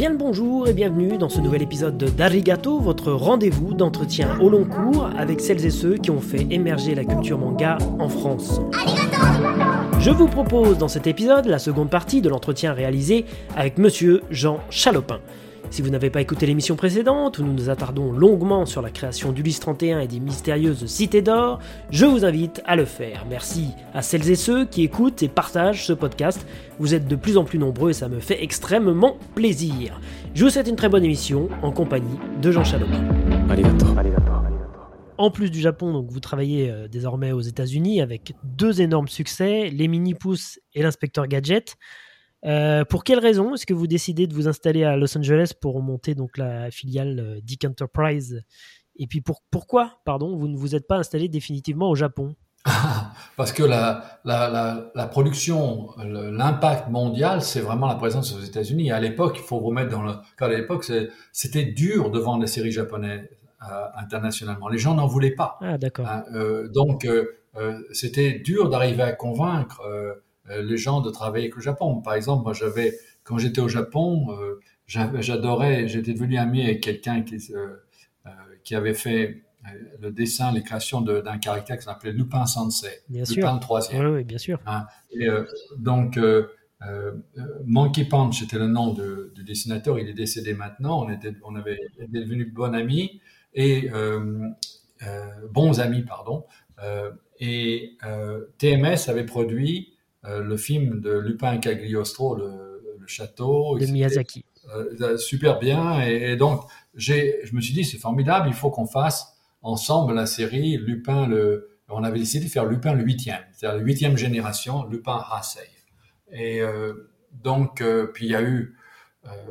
Bien le bonjour et bienvenue dans ce nouvel épisode de d'Arigato, votre rendez-vous d'entretien au long cours avec celles et ceux qui ont fait émerger la culture manga en France. Je vous propose dans cet épisode la seconde partie de l'entretien réalisé avec monsieur Jean Chalopin. Si vous n'avez pas écouté l'émission précédente, où nous nous attardons longuement sur la création d'Ulysse 31 et des mystérieuses cités d'or, je vous invite à le faire. Merci à celles et ceux qui écoutent et partagent ce podcast. Vous êtes de plus en plus nombreux et ça me fait extrêmement plaisir. Je vous souhaite une très bonne émission en compagnie de Jean Chalopin. En plus du Japon, donc vous travaillez euh, désormais aux États-Unis avec deux énormes succès, les Mini Pouces et l'inspecteur Gadget. Euh, pour quelles raisons est-ce que vous décidez de vous installer à Los Angeles pour monter donc la filiale euh, Dick Enterprise? Et puis pour, pourquoi, pardon, vous ne vous êtes pas installé définitivement au Japon? Parce que la, la, la, production, l'impact mondial, c'est vraiment la présence aux États-Unis. À l'époque, il faut vous mettre dans le cas à l'époque, c'était dur de vendre des séries japonaises euh, internationalement. Les gens n'en voulaient pas. Ah, d'accord. Hein, donc, c'était dur d'arriver à convaincre les gens de travailler avec le Japon. Par exemple, moi, j'avais, quand j'étais au Japon, euh, j'adorais, j'étais devenu ami avec quelqu'un qui, euh, qui avait fait le dessin, les créations d'un caractère qui s'appelait Lupin Sensei. Bien Lupin sûr. troisième. Oui, oui, bien sûr. Hein. Et, donc, Monkey Punch, c'était le nom du dessinateur, il est décédé maintenant, on, était, on avait devenu bons amis, et bons amis, pardon, et TMS avait produit euh, le film de Lupin Cagliostro, le, le château. De Miyazaki. Euh, super bien. Et, donc, j'ai, je me suis dit, c'est formidable, il faut qu'on fasse ensemble la série Lupin le. On avait décidé de faire Lupin le huitième, c'est-à-dire la huitième génération, Lupin Hassei. Et euh, donc, puis il y a eu,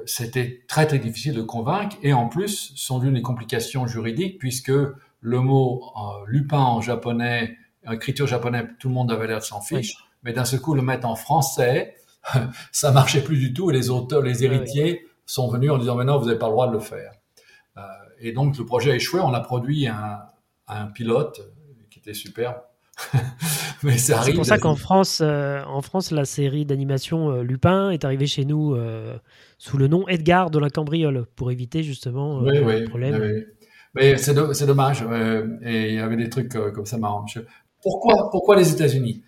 c'était très très difficile de convaincre, et en plus sont venues des complications juridiques puisque le mot Lupin en japonais, écriture japonaise, tout le monde avait l'air de s'en fiche mais d'un seul coup le mettre en français, ça marchait plus du tout et les auteurs, les héritiers sont venus en disant maintenant vous n'avez pas le droit de le faire. Euh, et donc le projet a échoué, on a produit un, un pilote qui était superbe. mais ça C'est pour ça qu'en France, euh, en France, la série d'animation euh, Lupin est arrivée chez nous sous le nom Edgar de la Cambriole pour éviter justement oui, oui, le problème. Mais c'est, dommage. et il y avait des trucs comme ça marrant. Pourquoi, pourquoi les États-Unis?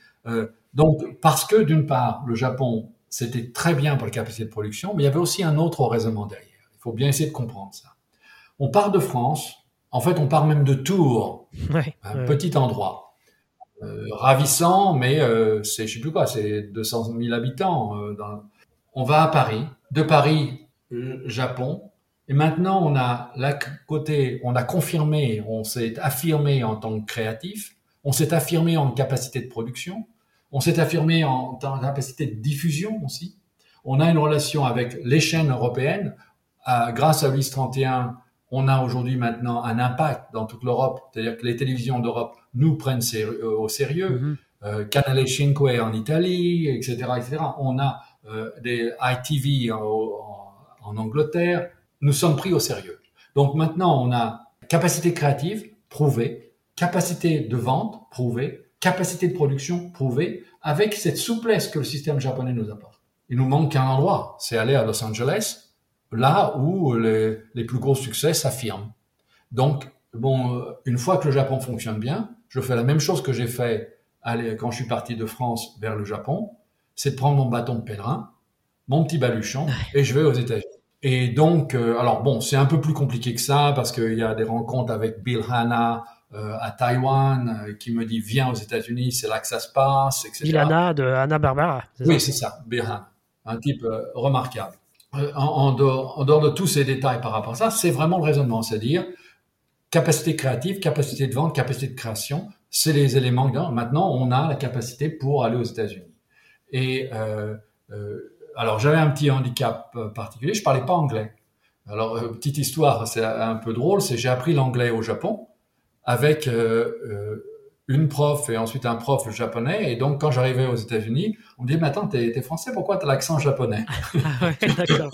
Donc, parce que d'une part, le Japon, c'était très bien pour la capacité de production, mais il y avait aussi un autre raisonnement derrière. Il faut bien essayer de comprendre ça. On part de France, en fait, on part même de Tours, un petit endroit. Euh, ravissant, mais euh, c'est, je sais plus quoi, c'est 200 000 habitants. Euh, dans... On va à Paris, de Paris, Japon, et maintenant on a là côté, on a confirmé, on s'est affirmé en tant que créatif, on s'est affirmé en capacité de production, on s'est affirmé en, capacité de diffusion aussi. On a une relation avec les chaînes européennes. Euh, grâce à WIS 31, on a aujourd'hui maintenant un impact dans toute l'Europe. C'est-à-dire que les télévisions d'Europe nous prennent euh, au sérieux. Mm -hmm. Canale 5 en Italie, etc., etc. On a euh, des ITV en, en Angleterre. Nous sommes pris au sérieux. Donc maintenant, on a capacité créative prouvée, capacité de vente prouvée, capacité de production prouvée, avec cette souplesse que le système japonais nous apporte. Il nous manque qu'un endroit, c'est aller à Los Angeles, là où les, les plus gros succès s'affirment. Donc, bon, euh, une fois que le Japon fonctionne bien, je fais la même chose que j'ai fait quand je suis parti de France vers le Japon, c'est de prendre mon bâton de pèlerin, mon petit baluchon, et je vais aux États-Unis. Et donc, euh, alors bon, c'est un peu plus compliqué que ça parce qu'il y a des rencontres avec Bill Hanna, euh, à Taïwan euh, qui me dit viens aux États-Unis, c'est là que ça se passe, etc. Bilana de Anna Barbara. Oui, c'est ça, Birhan, un type euh, remarquable. En, dehors, en, dehors, de tous ces détails par rapport à ça, c'est vraiment le raisonnement, c'est-à-dire capacité créative, capacité de vente, capacité de création, c'est les éléments. Maintenant, on a la capacité pour aller aux États-Unis. Et alors, j'avais un petit handicap particulier, je parlais pas anglais. Alors, petite histoire, c'est un peu drôle, c'est j'ai appris l'anglais au Japon avec euh, euh, une prof et ensuite un prof japonais. Et donc, quand j'arrivais aux États-Unis, on me dit, mais attends, t'es, es français, pourquoi t'as l'accent japonais ah ouais, d'accord.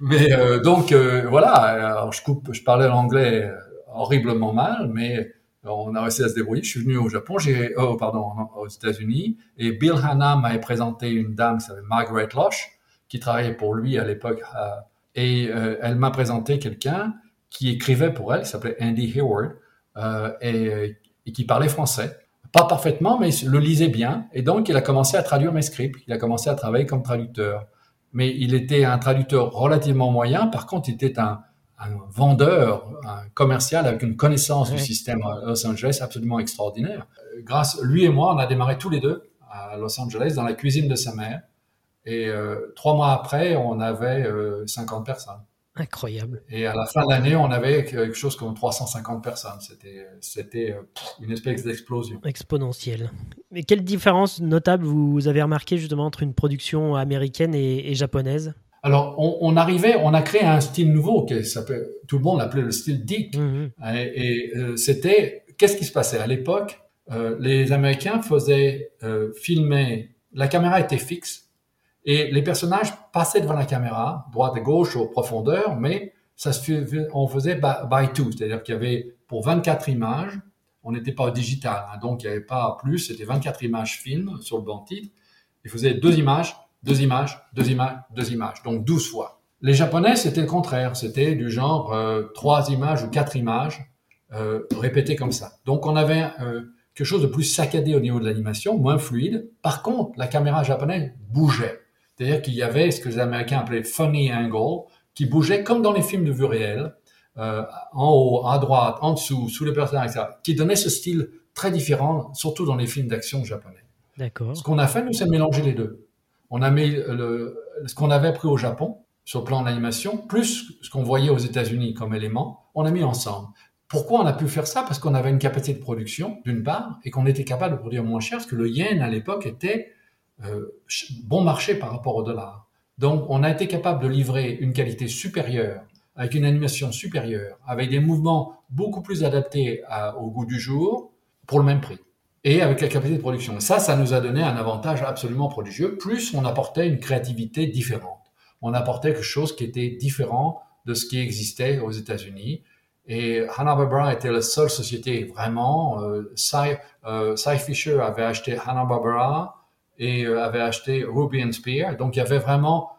mais euh, donc, euh, voilà, alors je, coupe, je parlais l'anglais horriblement mal, mais on a réussi à se débrouiller. Je suis venu au Japon, j'ai, oh, pardon, aux États-Unis, et Bill Hanna m'avait présenté une dame qui s'appelle Margaret Losh, qui travaillait pour lui à l'époque Et elle m'a présenté quelqu'un qui écrivait pour elle, qui s'appelait Andy Hayward, et, et qui parlait français. Pas parfaitement, mais il le lisait bien. Et donc, il a commencé à traduire mes scripts. Il a commencé à travailler comme traducteur. Mais il était un traducteur relativement moyen. Par contre, il était un, un vendeur, un commercial avec une connaissance du système à Los Angeles absolument extraordinaire. Euh, grâce, lui et moi, on a démarré tous les deux à Los Angeles dans la cuisine de sa mère. Et euh, trois mois après, on avait 50 euh, personnes. Incroyable. Et à la fin de l'année, on avait quelque chose comme 350 personnes. C'était, c'était une espèce d'explosion. Exponentielle. Mais quelle différence notable vous avez remarqué justement entre une production américaine et japonaise? Alors, on, arrivait, on a créé un style nouveau, que tout le monde l'appelait le style Dick. Mhm. Et, euh, c'était, qu'est-ce qui se passait? À l'époque, euh, les Américains faisaient euh, filmer, la caméra était fixe, et les personnages passaient devant la caméra, droite et gauche, aux profondeurs, mais ça on faisait by, two, c'est-à-dire qu'il y avait pour 24 images, on n'était pas au digital, hein, donc il n'y avait pas plus, c'était 24 images fines sur le banc titre, il faisait deux images deux images, deux images, deux images, donc douze fois. Les Japonais, c'était le contraire, c'était du genre euh, trois images ou quatre images euh, répétées comme ça. Donc on avait euh, quelque chose de plus saccadé au niveau de l'animation, moins fluide. Par contre, la caméra japonaise bougeait. C'est-à-dire qu'il y avait ce que les Américains appelaient funny angle, qui bougeait comme dans les films de vue réelle, euh, en haut, à droite, en dessous, sous les personnages, etc., qui donnait ce style très différent, surtout dans les films d'action japonais. D'accord. Ce qu'on a fait, nous, c'est mélanger les deux on a mis le, ce qu'on avait appris au Japon sur le plan d'animation, plus ce qu'on voyait aux États-Unis comme élément, on a mis ensemble. Pourquoi on a pu faire ça? Parce qu'on avait une capacité de production, d'une part, et qu'on était capable de produire moins cher, parce que le yen à l'époque était euh, bon marché par rapport au dollar. Donc on a été capable de livrer une qualité supérieure, avec une animation supérieure, avec des mouvements beaucoup plus adaptés au goût du jour, pour le même prix et avec la capacité de production. Ça, ça nous a donné un avantage absolument prodigieux. Plus on apportait une créativité différente. On apportait quelque chose qui était différent de ce qui existait aux États-Unis. Et Hanna-Barbera était la seule société vraiment. Euh, Cy, euh, Fisher avait acheté Hanna-Barbera et euh, avait acheté Ruby and Spear. Donc il y avait vraiment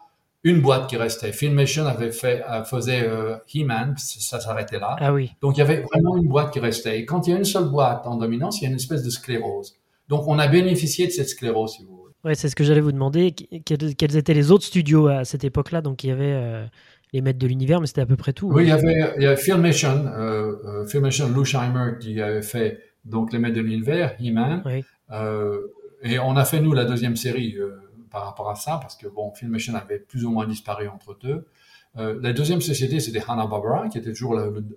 une boîte qui restait. Filmation avait fait, euh, faisait euh, He-Man, ça s'arrêtait là. Ah oui. Donc il y avait vraiment une boîte qui restait. Et quand il y a une seule boîte en dominance, il y a une espèce de sclérose. Donc on a bénéficié de cette sclérose, si vous voulez. Ouais, c'est ce que j'allais vous demander. Quels étaient les autres studios à cette époque-là? Donc il y avait euh, les maîtres de l'univers, mais c'était à peu près tout. Oui, il y avait, il y avait Filmation, euh, Filmation Lou Scheimer qui avait fait donc les maîtres de l'univers, He-Man. Oui. Et on a fait nous la deuxième série par rapport à ça, parce que bon, Filmation avait plus ou moins disparu entre deux. Euh, la deuxième société, c'était Hanna-Barbera, qui était toujours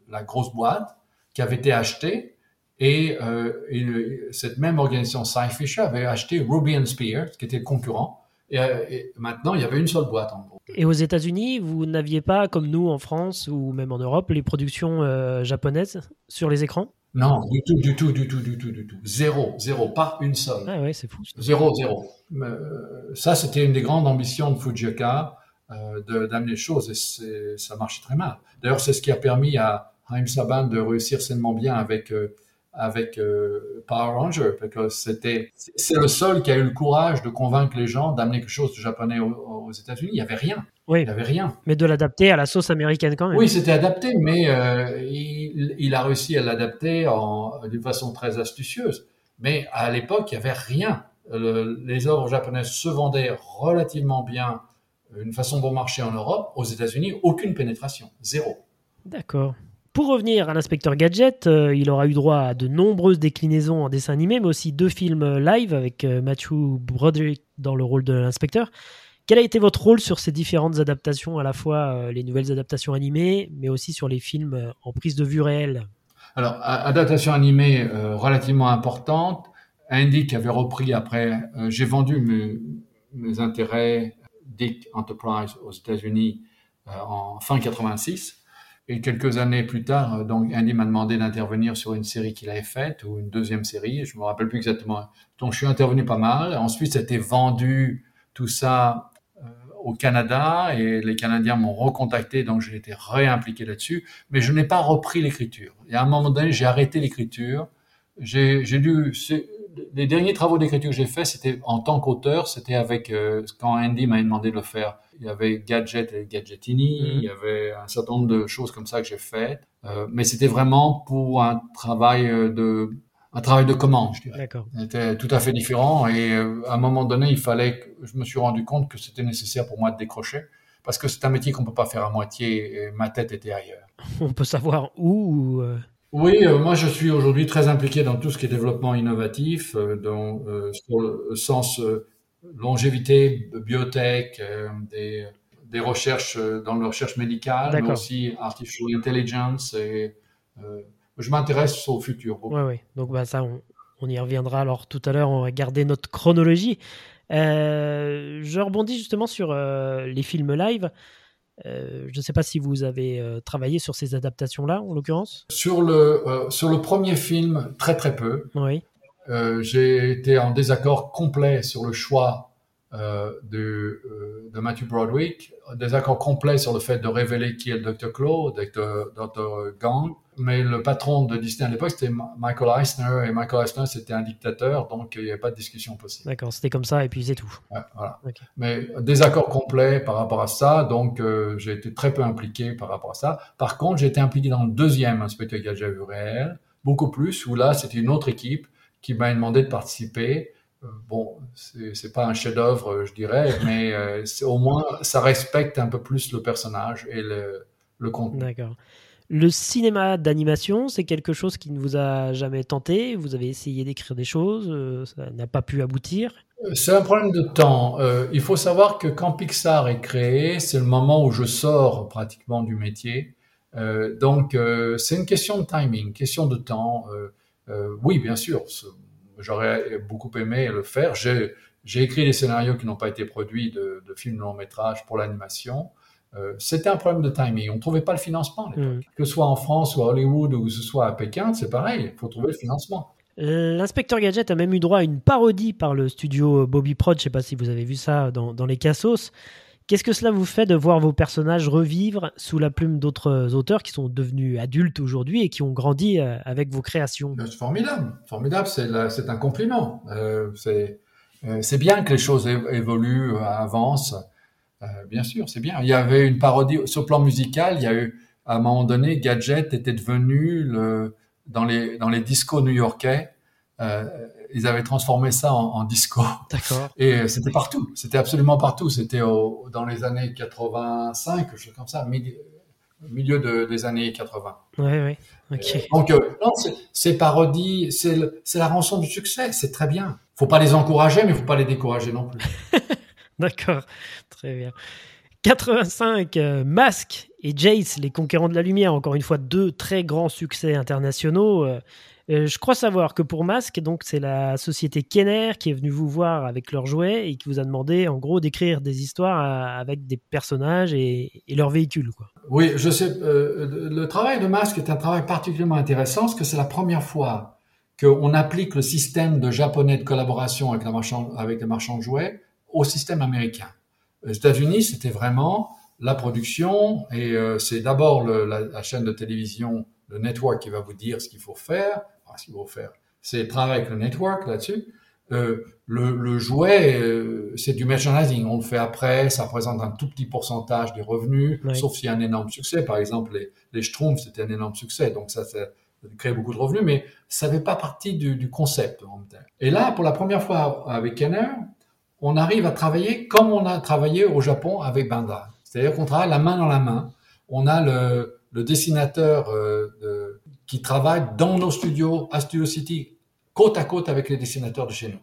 la, grosse boîte, qui avait été achetée, et, euh, cette même organisation, Cy Fisher, avait acheté Ruby and Spear, qui était le concurrent, euh, et, maintenant, il y avait une seule boîte, en gros. Et aux États-Unis, vous n'aviez pas, comme nous en France ou même en Europe, les productions japonaises sur les écrans? Non, du tout, du tout, du tout, du tout, du tout. Zéro, zéro, pas une seule. Ah ouais, c'est fou. Zéro, zéro. Euh, ça, c'était une des grandes ambitions de Fujioka, euh, d'amener les choses, et ça marchait très mal. D'ailleurs, c'est ce qui a permis à Haim Saban de réussir sainement bien avec euh, avec euh, Power Ranger, parce que c'était, c'est le seul qui a eu le courage de convaincre les gens d'amener quelque chose de japonais aux, États-Unis. Il n'y avait rien. Oui. Il n'y avait rien. Mais de l'adapter à la sauce américaine quand même. Oui, c'était adapté, mais euh, il, il, a réussi à l'adapter d'une façon très astucieuse. Mais à l'époque, il n'y avait rien. les œuvres japonaises se vendaient relativement bien, une façon bon marché en Europe. Aux États-Unis, aucune pénétration, zéro. D'accord. Pour revenir à l'inspecteur Gadget, euh, il aura eu droit à de nombreuses déclinaisons en dessin animé, mais aussi deux films live avec euh, Matthew Broderick dans le rôle de l'inspecteur. Quel a été votre rôle sur ces différentes adaptations, à la fois euh, les nouvelles adaptations animées, mais aussi sur les films en prise de vue réelle? Alors, adaptation animée relativement importante. Andy qui avait repris après, j'ai vendu mes, mes, intérêts Dick Enterprise aux États-Unis en fin 86. Et quelques années plus tard, euh, donc Andy m'a demandé d'intervenir sur une série qu'il avait faite ou une deuxième série, je me rappelle plus exactement. Donc je suis intervenu pas mal. Ensuite, c'était vendu tout ça euh, au Canada et les Canadiens m'ont recontacté, donc j'ai été réimpliqué là-dessus. Mais je n'ai pas repris l'écriture. Et à un moment donné, j'ai arrêté l'écriture. J'ai dû les derniers travaux d'écriture que j'ai fait, c'était en tant qu'auteur, c'était avec quand Andy m'a demandé de le faire. Il y avait Gadget et Gadgetini, mhm. il y avait un certain nombre de choses comme ça que j'ai fait, mais c'était vraiment pour un travail de un travail de commande, je dirais. D'accord. C'était tout à fait différent et à un moment donné, il fallait que je me suis rendu compte que c'était nécessaire pour moi de décrocher parce que c'est un métier qu'on peut pas faire à moitié et ma tête était ailleurs. On peut savoir où euh, Oui, euh, moi je suis aujourd'hui très impliqué dans tout ce qui est développement innovatif, euh, dans, sur le sens longévité, biotech, des, des, recherches dans la recherche médicale, mais aussi artificial intelligence. Et, je m'intéresse au futur. Oui, oui. Donc bah, ça, on, on y reviendra alors tout à l'heure. On va garder notre chronologie. Euh, je rebondis justement sur euh, les films live. Euh, je ne sais pas si vous avez travaillé sur ces adaptations-là, en l'occurrence. Sur le sur le premier film, très très peu. Oui. J'ai été en désaccord complet sur le choix de, de Matthew Broderick, désaccord complet sur le fait de révéler qui est le Dr. Claude, Dr. Dr. Gang mais le patron de Disney à l'époque, c'était Michael Eisner, et Michael Eisner, c'était un dictateur, donc il n'y avait pas de discussion possible. D'accord, c'était comme ça, et puis c'est tout. voilà. Mais désaccord complet par rapport à ça, donc euh, j'ai été très peu impliqué par rapport à ça. Par contre, j'ai été impliqué dans le deuxième Inspecteur Gadget vu réel, beaucoup plus, où là, c'était une autre équipe qui m'a demandé de participer. Euh, bon, c'est pas un chef-d'œuvre, je dirais, mais euh, au moins, ça respecte un peu plus le personnage et le, le contenu. D'accord. Le cinéma d'animation, c'est quelque chose qui ne vous a jamais tenté? Vous avez essayé d'écrire des choses, euh, ça n'a pas pu aboutir? Euh, c'est un problème de temps. Euh, il faut savoir que quand Pixar est créé, c'est le moment où je sors pratiquement du métier. donc, c'est une question de timing, question de temps. oui, bien sûr, j'aurais beaucoup aimé le faire. J'ai écrit des scénarios qui n'ont pas été produits de, de films long métrage pour l'animation. Euh, c'était un problème de timing. On ne trouvait pas le financement mm. Que ce soit en France ou à Hollywood ou que ce soit à Pékin, c'est pareil. Il faut trouver le financement. L'inspecteur Gadget a même eu droit à une parodie par le studio Bobby Prod. Je ne sais pas si vous avez vu ça dans, les Cassos. Qu'est-ce que cela vous fait de voir vos personnages revivre sous la plume d'autres auteurs qui sont devenus adultes aujourd'hui et qui ont grandi euh, avec vos créations? C'est formidable, formidable, c'est un compliment. Euh, c'est bien que les choses évoluent, avancent. Euh, bien sûr, c'est bien. Il y avait une parodie sur le plan musical. Il y a eu à un moment donné, Gadget était devenu dans les dans les discos new-yorkais. Euh, ils avaient transformé ça en, disco. D'accord. Et c'était partout. C'était absolument partout. C'était dans les années 85, quelque chose comme ça, milieu, milieu des années 80. Oui, oui. Ok. donc, euh, non, ces parodies, c'est la rançon du succès. C'est très bien. Faut pas les encourager, mais faut pas les décourager non plus. D'accord, très bien. 85, euh, Mask et Jace, les conquérants de la lumière, encore une fois deux très grands succès internationaux. Euh, euh, je crois savoir que pour Mask, donc c'est la société Kenner qui est venue vous voir avec leurs jouets et qui vous a demandé en gros d'écrire des histoires avec des personnages et, leurs véhicules. Oui, je sais. le travail de Mask est un travail particulièrement intéressant parce que c'est la première fois qu'on applique le système de japonais de collaboration avec, avec les marchands de jouets au système américain. Aux États-Unis, c'était vraiment la production et euh, c'est d'abord la, chaîne de télévision, le network qui va vous dire ce qu'il faut faire. Ce qu'il faut faire, c'est travailler avec le network là-dessus. Euh, le, jouet, euh, c'est du merchandising. On le fait après, ça représente un tout petit pourcentage des revenus, sauf s'il y a un énorme succès. Par exemple, les, les Schtroumpfs, c'était un énorme succès, donc ça, ça crée beaucoup de revenus, mais ça fait pas partie du, du concept. Et là, pour la première fois avec Kenner, on arrive à travailler comme on a travaillé au Japon avec Bandai. C'est-à-dire qu'on travaille la main dans la main. On a le, dessinateur euh, qui travaille dans nos studios à Studio City, côte à côte avec les dessinateurs de chez nous.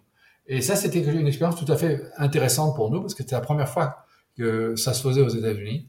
Et ça, c'était une expérience tout à fait intéressante pour nous parce que c'était la première fois que ça se faisait aux États-Unis.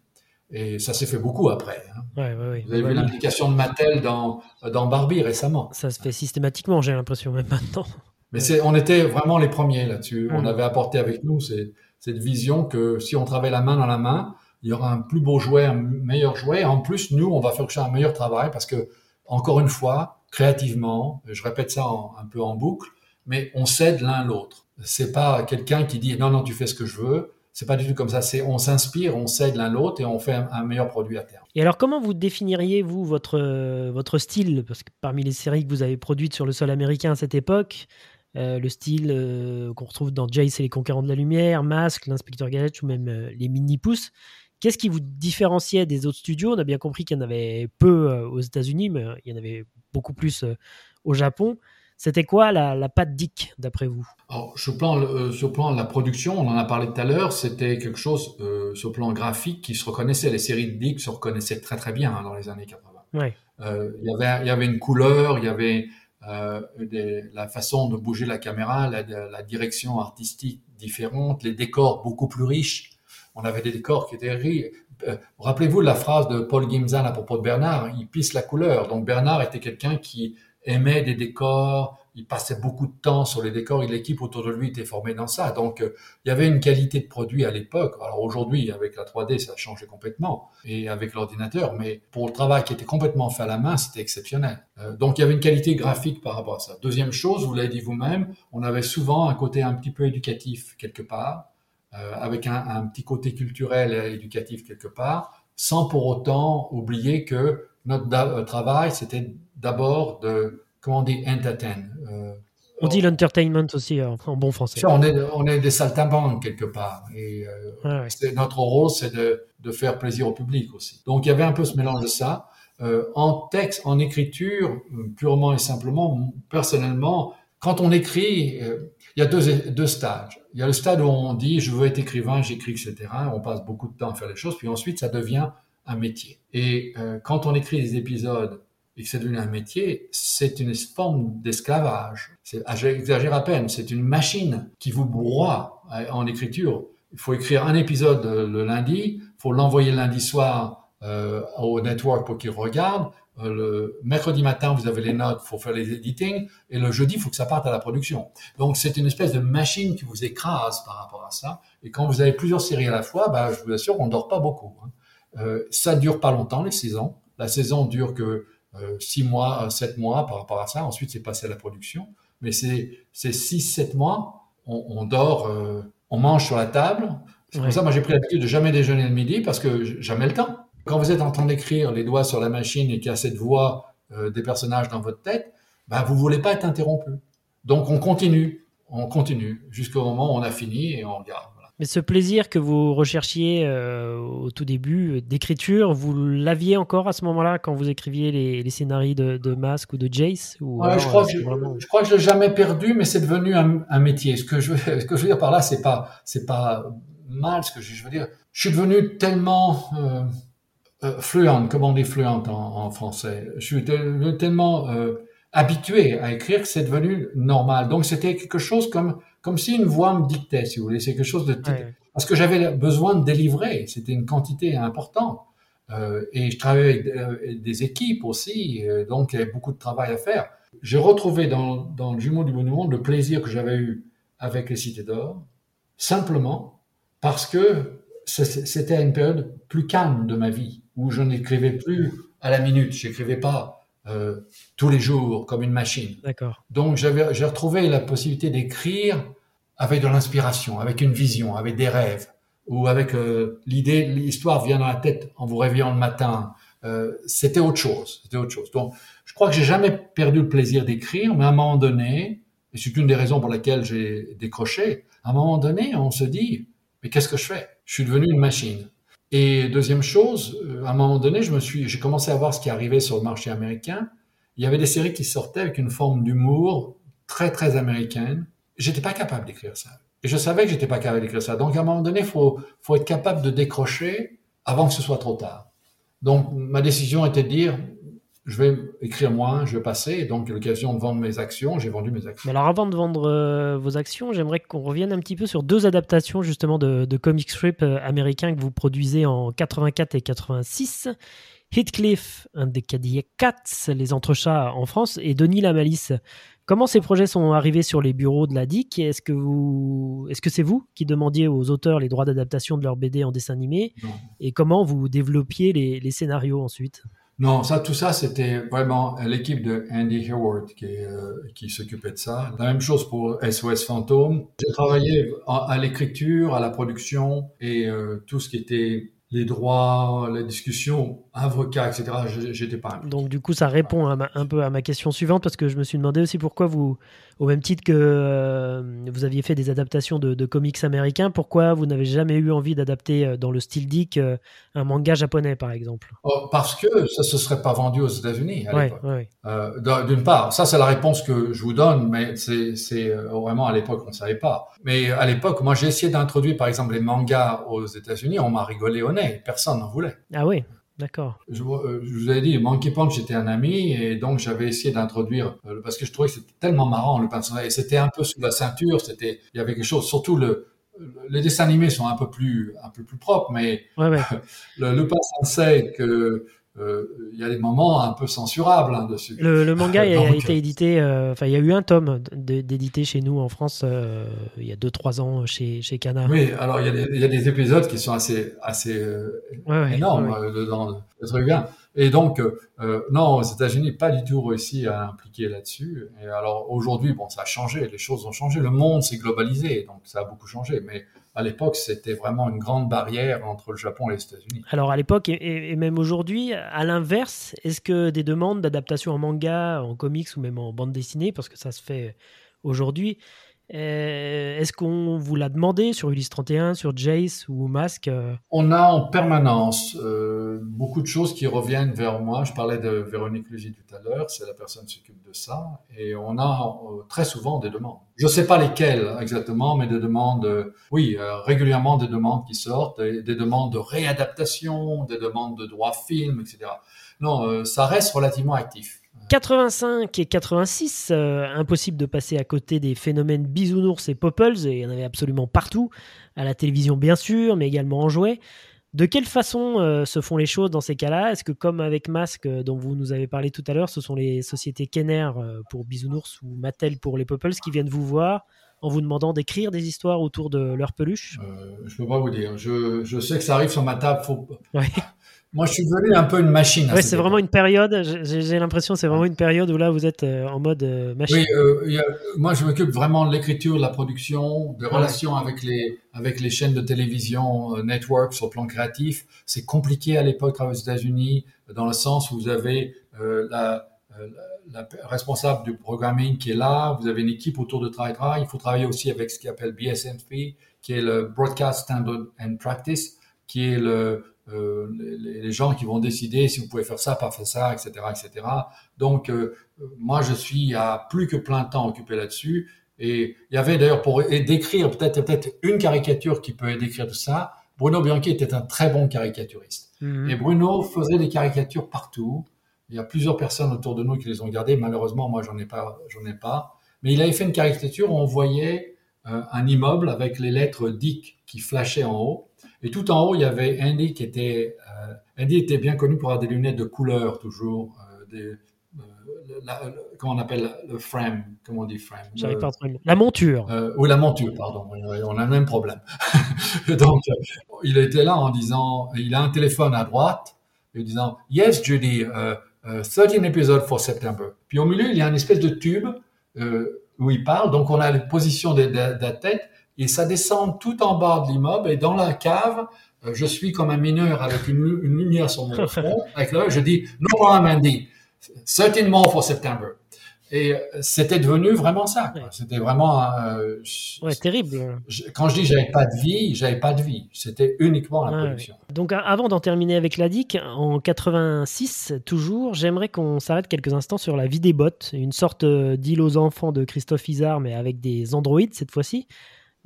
Et ça s'est fait beaucoup après. Hein. Vous avez vu l'implication de Mattel dans, dans Barbie récemment. Ça se fait systématiquement, j'ai l'impression, même maintenant. Mais c'est, on était vraiment les premiers là-dessus. On avait apporté avec nous cette vision que si on travaille la main dans la main, il y aura un plus beau jouet, un meilleur jouet. En plus, nous, on va faire un meilleur travail parce que, encore une fois, créativement, je répète ça un peu en boucle, mais on s'aide l'un l'autre. C'est pas quelqu'un qui dit non, non, tu fais ce que je veux. C'est pas du tout comme ça. C'est on s'inspire, on s'aide l'un l'autre et on fait un, meilleur produit à terme. Et alors, comment vous définiriez vous votre votre style? Parce que parmi les séries que vous avez produites sur le sol américain à cette époque, le style qu'on retrouve dans Jace et les Conquérants de la Lumière, Mask, l'Inspecteur Gadget ou même les Mini-Pouces. Qu'est-ce qui vous différenciait des autres studios? On a bien compris qu'il y en avait peu aux États-Unis, mais il y en avait beaucoup plus au Japon. C'était quoi la, la patte Dick, d'après vous? Alors, sur, le plan, euh, sur plan de la production, on en a parlé tout à l'heure, c'était quelque chose euh, sur le plan graphique qui se reconnaissait. Les séries de Dick se reconnaissaient très très bien hein, dans les années 80. Ouais. Euh, y il y avait une couleur, il y avait euh, des, la façon de bouger la caméra, la, la, direction artistique différente, les décors beaucoup plus riches. On avait des décors qui étaient riches. Euh, Rappelez-vous la phrase de Paul Gimzan à propos de Bernard, il pisse la couleur. Donc Bernard était quelqu'un qui aimait des décors, il passait beaucoup de temps sur les décors et l'équipe autour de lui était formée dans ça. Donc, euh, il y avait une qualité de produit à l'époque. Alors aujourd'hui, avec la 3D, ça a changé complètement et avec l'ordinateur, mais pour le travail qui était complètement fait à la main, c'était exceptionnel. Euh, donc, il y avait une qualité graphique par rapport à ça. Deuxième chose, vous l'avez dit vous-même, on avait souvent un côté un petit peu éducatif quelque part, euh, avec un, un petit côté culturel et éducatif quelque part, sans pour autant oublier que notre travail, c'était d'abord de, comment on dit, entertain. Euh, on dit l'entertainment aussi en bon français. on, est, on est des saltimbanques quelque part. Et euh, notre rôle, c'est de, de, faire plaisir au public aussi. Donc il y avait un peu ce mélange de ça. Euh, en texte, en écriture, purement et simplement, personnellement, quand on écrit, il y a deux, deux stades. Il y a le stade où on dit je veux être écrivain, j'écris, etc. On passe beaucoup de temps à faire les choses, puis ensuite ça devient un métier. Et quand on écrit des épisodes et que c'est devenu un métier, c'est une forme d'esclavage. Ah, j'exagère à peine, c'est une machine qui vous broie euh, en écriture. Il faut écrire un épisode le lundi, il faut l'envoyer le lundi soir euh, au network pour qu'il regarde. Euh, le mercredi matin, vous avez les notes, il faut faire les editing, et le jeudi, il faut que ça parte à la production. Donc c'est une espèce de machine qui vous écrase par rapport à ça. Et quand vous avez plusieurs séries à la fois, bah, je vous assure, on dort pas beaucoup. Hein. Euh, ça dure pas longtemps les saisons. La saison dure que euh, six mois, sept mois par rapport à ça. Ensuite, c'est passé à la production. Mais c'est six, sept mois, on, on dort, euh, on mange sur la table. C'est pour ça, moi, j'ai pris l'habitude de jamais déjeuner le midi parce que jamais le temps. Quand vous êtes en train d'écrire les doigts sur la machine et qu'il y a cette voix euh, des personnages dans votre tête, ben, vous voulez pas être interrompu. Donc, on continue, on continue jusqu'au moment où on a fini et on regarde. Mais ce plaisir que vous recherchiez euh, au tout début euh, d'écriture, vous l'aviez encore à ce moment-là quand vous écriviez les, scénarios de, de Mask ou de Jace ou je, crois que je, je, crois que je l'ai jamais perdu, mais c'est devenu un, métier. Ce que, je, ce que je veux dire par là, c'est pas c'est pas mal. Ce que je, veux dire, je suis devenu tellement euh, euh fluent, comme on dit fluent en, en français. Je suis tellement habitué à écrire que c'est devenu normal. Donc c'était quelque chose comme comme si une voix me dictait, si vous voulez. C'est quelque chose de parce que j'avais besoin de délivrer. C'était une quantité importante. Euh, et je travaillais avec euh, des équipes aussi, euh, donc il y avait beaucoup de travail à faire. J'ai retrouvé dans, dans le jumeau du bon monde le plaisir que j'avais eu avec les cités d'or, simplement parce que c'était une période plus calme de ma vie, où je n'écrivais plus à la minute, j'écrivais pas euh, tous les jours comme une machine. D'accord. Donc j'avais, j'ai retrouvé la possibilité d'écrire avec de l'inspiration, avec une vision, avec des rêves, ou avec euh, l'idée, l'histoire vient dans la tête en vous réveillant le matin. Euh, c'était autre chose. C'était autre chose. Donc je crois que j'ai jamais perdu le plaisir d'écrire, mais à un moment donné, et c'est une des raisons pour lesquelles j'ai décroché, à un moment donné, on se dit, mais qu'est-ce que je fais? Je suis devenu une machine. Et deuxième chose, euh, à un moment donné, je me suis, j'ai commencé à voir ce qui arrivait sur le marché américain. Il y avait des séries qui sortaient avec une forme d'humour très très américaine. J'étais pas capable d'écrire ça. Et je savais que j'étais pas capable d'écrire ça. Donc à un moment donné, faut faut être capable de décrocher avant que ce soit trop tard. Donc ma décision était de dire je vais écrire moins, je vais passer. Donc, l'occasion de vendre mes actions, j'ai vendu mes actions. Mais alors, avant de vendre euh, vos actions, j'aimerais qu'on revienne un petit peu sur deux adaptations justement de, de comic strip euh, américains que vous produisez en 84 et 86. Heathcliff and the Cadillac Cats, Les Entrechats en France, et Denis la Malice. Comment ces projets sont arrivés sur les bureaux de la DIC Est-ce que vous, est-ce que c'est vous qui demandiez aux auteurs les droits d'adaptation de leur BD en dessin animé? Et comment vous développiez les, les scénarios ensuite? Non, ça, tout ça, c'était vraiment l'équipe de Andy Hayward qui, euh, s'occupait de ça. La même chose pour SOS Fantôme. J'ai travaillé à, l'écriture, à la production et euh, tout ce qui était les droits, la discussion, avocat, etc. J'étais pas Donc du coup, ça répond un peu à ma question suivante parce que je me suis demandé aussi pourquoi vous, Au même titre que vous aviez fait des adaptations de, comics américains, pourquoi vous n'avez jamais eu envie d'adapter dans le style Dick un manga japonais, par exemple? Oh, Parce que ça se serait pas vendu aux États-Unis à l'époque. D'une part, ça c'est la réponse que je vous donne, mais c'est vraiment à l'époque on ne savait pas. Mais à l'époque, moi j'ai essayé d'introduire par exemple les mangas aux États-Unis, on m'a rigolé au nez, personne n'en voulait. Ah oui? D'accord. Je, euh, je, vous avais dit, Monkey Punch était un ami et donc j'avais essayé d'introduire euh, parce que je trouvais que c'était tellement marrant le personnage et c'était un peu sous la ceinture, c'était il y avait quelque chose. Surtout le les dessins animés sont un peu plus un peu plus propres, mais ouais, ouais. le Lupin Sensei que euh, il y a des moments un peu censurables hein, dessus. Le, manga a, été édité, euh, enfin il y a eu un tome d'édité chez nous en France euh, il y a 2-3 ans chez, chez Kana. Oui, alors il y, a des, il y, a des, épisodes qui sont assez, assez ouais, énormes dans le truc bien. Et donc, non, aux États-Unis, pas du tout réussi à impliquer là-dessus. Et alors aujourd'hui, bon, ça a changé, les choses ont changé, le monde s'est globalisé, donc ça a beaucoup changé. Mais à l'époque, c'était vraiment une grande barrière entre le Japon et les États-Unis. Alors à l'époque et, même aujourd'hui, à l'inverse, est-ce que des demandes d'adaptation en manga, en comics ou même en bande dessinée, parce que ça se fait aujourd'hui, est-ce qu'on vous l'a demandé sur Ulysse 31, sur Jace ou Mask euh On a en permanence euh, beaucoup de choses qui reviennent vers moi. Je parlais de Véronique Lugy tout à l'heure, c'est la personne qui s'occupe de ça. Et on a très souvent des demandes. Je ne sais pas lesquelles exactement, mais des demandes, oui, régulièrement des demandes qui sortent, des, des, demandes de réadaptation, des demandes de droits film, etc. Non, ça reste relativement actif. 85 et 86, euh, impossible de passer à côté des phénomènes bisounours et popples, et il y en avait absolument partout, à la télévision bien sûr, mais également en jouets. De quelle façon euh, se font les choses dans ces cas-là? Est-ce que comme avec Mask, euh, dont vous nous avez parlé tout à l'heure, ce sont les sociétés Kenner pour bisounours ou Mattel pour les popples qui viennent vous voir en vous demandant d'écrire des histoires autour de leurs peluches Je ne peux pas vous dire. Je, sais que ça arrive sur ma table. Faut... Moi, je suis devenu un peu une machine. Ouais, c'est vraiment une période. J'ai l'impression, c'est vraiment une période où là, vous êtes euh, en mode euh, machine. Oui, euh, moi, je m'occupe vraiment de l'écriture, de la production, des relations avec les avec les chaînes de télévision, euh, network sur le plan créatif. C'est compliqué à l'époque aux États-Unis, dans le sens où vous avez la, la, responsable du programming qui est là, vous avez une équipe autour de travail. Il faut travailler aussi avec ce qu'on appelle BSMP, qui est le Broadcast Standard and Practice, qui est le euh, les, gens qui vont décider si vous pouvez faire ça, pas faire ça, etc., etc. Donc, euh, moi, je suis à plus que plein temps occupé là-dessus. Et il y avait d'ailleurs pour décrire peut-être peut-être une caricature qui peut décrire tout ça. Bruno Bianchi était un très bon caricaturiste. Mhm. Et Bruno faisait des caricatures partout. Il y a plusieurs personnes autour de nous qui les ont gardées. Malheureusement, moi, j'en ai pas, j'en ai pas. Mais il avait fait une caricature où on voyait euh, un immeuble avec les lettres Dick qui flashaient en haut. Et tout en haut, il y avait Andy qui était. Euh, Andy était bien connu pour avoir des lunettes de couleur toujours. Euh, des, euh, comment on appelle le frame Comment on dit frame? Pas La monture. oui, la monture, pardon. On a le même problème. Donc, il était là en disant il a un téléphone à droite, en disant Yes, Judy, 13 episodes for September. Puis au milieu, il y a une espèce de tube où il parle. Donc, on a la position de, de la tête et ça descend tout en bas de l'immeuble et dans la cave, euh, je suis comme un mineur avec une, lumière sur mon front. Avec là, je dis No Mandy, 13 more for September. Et euh, c'était devenu vraiment ça. C'était vraiment. Euh, ouais, terrible. quand je dis j'avais pas de vie, j'avais pas de vie. C'était uniquement la production. Donc avant d'en terminer avec la DIC, en 86 toujours, j'aimerais qu'on s'arrête quelques instants sur la vie des bots, une sorte d'île aux enfants de Christophe Isard, mais avec des androïdes cette fois-ci.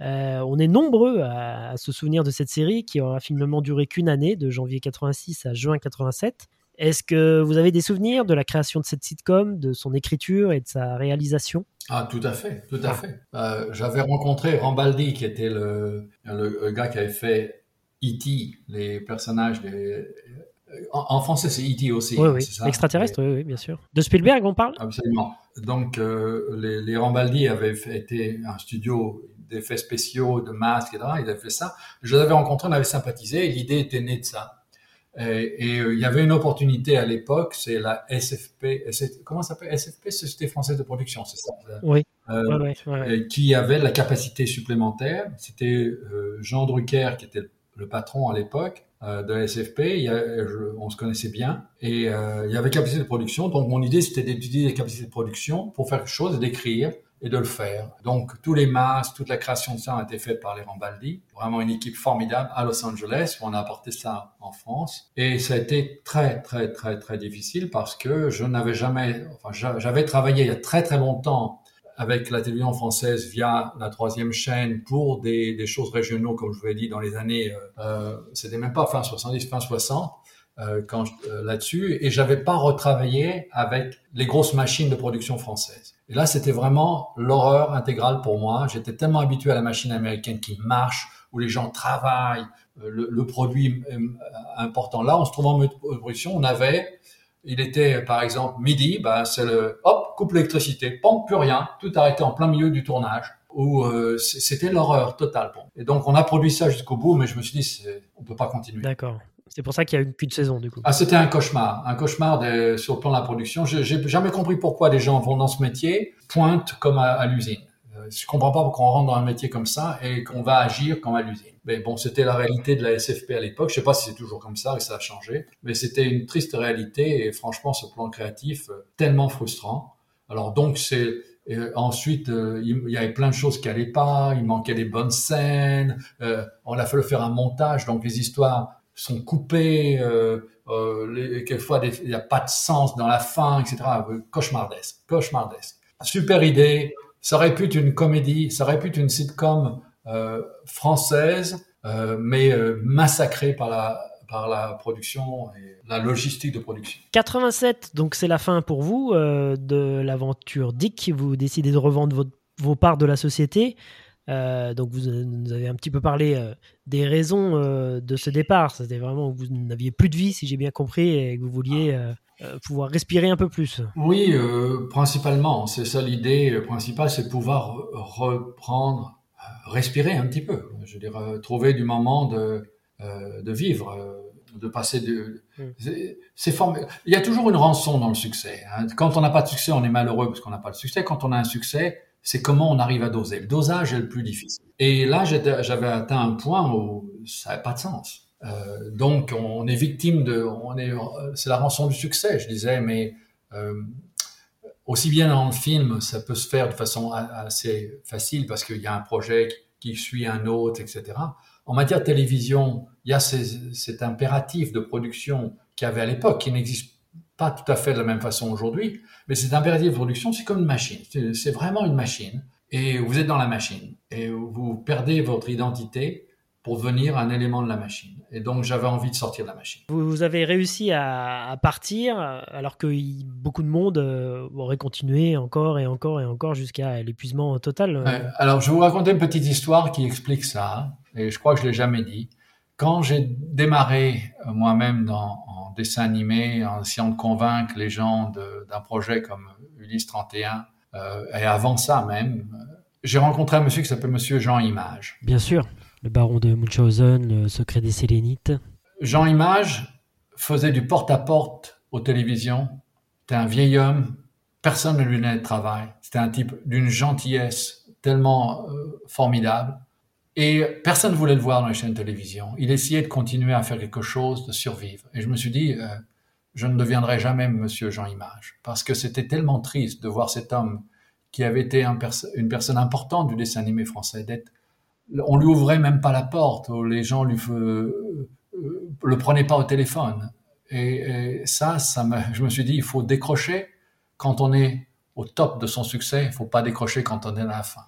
Euh, on est nombreux à, se souvenir de cette série qui aura finalement duré qu'une année, de janvier 86 à juin 87. Est-ce que vous avez des souvenirs de la création de cette sitcom, de son écriture et de sa réalisation? Ah, tout à fait, tout à fait. Euh, j'avais rencontré Rambaldi, qui était le, gars qui avait fait E.T., les personnages des... En, français, c'est E.T. aussi. Oui, oui. Extraterrestre, oui, bien sûr. De Spielberg, on parle? Absolument. Donc, euh, les, les Rambaldi avaient fait, été un studio d'effets spéciaux, de masques, etc. Il avait fait ça. Je l'avais rencontré, on avait sympathisé, l'idée était née de ça. Et, euh, il y avait une opportunité à l'époque, c'est la SFP, comment ça s'appelle? SFP, Société Française de Production, c'est ça? Oui. Euh, qui avait la capacité supplémentaire. C'était euh, Jean Drucker qui était le patron à l'époque de la SFP. on se connaissait bien et il y avait capacité de production. Donc mon idée c'était d'étudier les capacités de production pour faire quelque chose et d'écrire et de le faire. Donc tous les masques, toute la création de ça a été faite par les Rambaldi, vraiment une équipe formidable à Los Angeles où on a apporté ça en France et ça a été très très très très difficile parce que je n'avais jamais, enfin j'avais travaillé il y a très très longtemps avec la télévision française via la troisième chaîne pour des, choses régionaux, comme je vous l'ai dit, dans les années, euh, euh c'était même pas fin 70, fin 60, euh, quand euh, là-dessus, et j'avais pas retravaillé avec les grosses machines de production françaises. Et là, c'était vraiment l'horreur intégrale pour moi. J'étais tellement habitué à la machine américaine qui marche, où les gens travaillent, euh, le, produit important. Là, on se trouve en production, on avait il était, par exemple, midi, bah, c'est le, hop, coupe l'électricité, pompe, plus rien, tout arrêté en plein milieu du tournage, où euh, c'était l'horreur totale. Et donc, on a produit ça jusqu'au bout, mais je me suis dit, on peut pas continuer. D'accord. C'est pour ça qu'il y a eu qu'une saison, du coup. Ah, c'était un cauchemar, un cauchemar sur le plan de la production. J'ai jamais compris pourquoi les gens vont dans ce métier, pointent comme à, l'usine. Euh, je comprends pas pourquoi on rentre dans un métier comme ça et qu'on va agir comme à l'usine. Mais bon, c'était la réalité de la SFP à l'époque. Je sais pas si c'est toujours comme ça et ça a changé, mais c'était une triste réalité et franchement, ce plan créatif, euh, tellement frustrant. Alors donc, c'est euh, ensuite, il y avait plein de choses qui allaient pas. Il manquait des bonnes scènes. on a fallu faire un montage, donc les histoires sont coupées. Les, quelquefois, il n'y a pas de sens dans la fin, etc. Cauchemardesque, cauchemardesque. Super idée. Ça aurait pu être une comédie, ça aurait pu être une sitcom euh, française, euh, mais euh, massacrée par la, par la production et la logistique de production. 87, donc c'est la fin pour vous de l'aventure Dick. Vous décidez de revendre vos parts de la société. Donc vous nous avez un petit peu parlé des raisons de ce départ. C'était vraiment que vous n'aviez plus de vie, si j'ai bien compris, et que vous vouliez pouvoir respirer un peu plus. Oui, principalement. C'est ça l'idée principale, c'est pouvoir reprendre respirer un petit peu. Je veux dire, euh, trouver du moment de, euh, de vivre, euh, de passer de. Mm. C'est Il y a toujours une rançon dans le succès. Hein. Quand on n'a pas de succès, on est malheureux parce qu'on n'a pas de succès. Quand on a un succès, c'est comment on arrive à doser. Le dosage est le plus difficile. Et là, j'avais atteint un point où ça n'avait pas de sens. Euh, donc, on est victime de, on est, c'est la rançon du succès. Je disais, mais euh, aussi bien dans le film, ça peut se faire de façon assez facile parce qu'il y a un projet qui suit un autre, etc. En matière de télévision, il y a cet impératif de production qu'il y avait à l'époque, qui n'existe pas tout à fait de la même façon aujourd'hui, mais cet impératif de production, c'est comme une machine. C'est vraiment une machine. Et vous êtes dans la machine. Et vous perdez votre identité pour devenir un élément de la machine. Et donc j'avais envie de sortir de la machine. Vous, avez réussi à, partir alors que beaucoup de monde euh, aurait continué encore et encore et encore jusqu'à l'épuisement total. alors je vais vous raconter une petite histoire qui explique ça, et je crois que je l'ai jamais dit. Quand j'ai démarré euh, moi-même en dessin animé, en essayant de convaincre les gens d'un projet comme Ulysse 31, euh, et avant ça même, j'ai rencontré un monsieur qui s'appelle Monsieur Jean Image. Bien sûr le baron de Munchausen, le secret des Sélénites. Jean Image faisait du porte-à-porte aux télévisions. C'était un vieil homme, personne ne lui donnait de travail. C'était un type d'une gentillesse tellement euh, formidable. Et personne ne voulait le voir dans les chaînes de télévision. Il essayait de continuer à faire quelque chose, de survivre. Et je me suis dit, euh, je ne deviendrai jamais Monsieur Jean Image, parce que c'était tellement triste de voir cet homme qui avait été une personne importante du dessin animé français, d'être on lui ouvrait même pas la porte, les gens lui euh, le prenaient pas au téléphone. Et, ça, ça je me suis dit, il faut décrocher quand on est au top de son succès, il faut pas décrocher quand on est à la fin.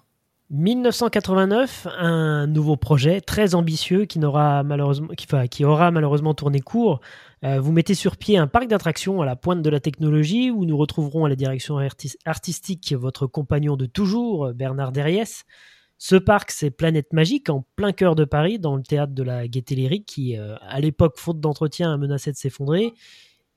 1989, un nouveau projet très ambitieux qui, malheureusement, qui, aura malheureusement tourné court. Euh, vous mettez sur pied un parc d'attractions à la pointe de la technologie où nous retrouverons à la direction artistique votre compagnon de toujours, Bernard Derriès. Ce parc, c'est Planète Magique, en plein cœur de Paris, dans le théâtre de la Gaîté Lyrique, qui, euh, à l'époque, faute d'entretien, menaçait de s'effondrer,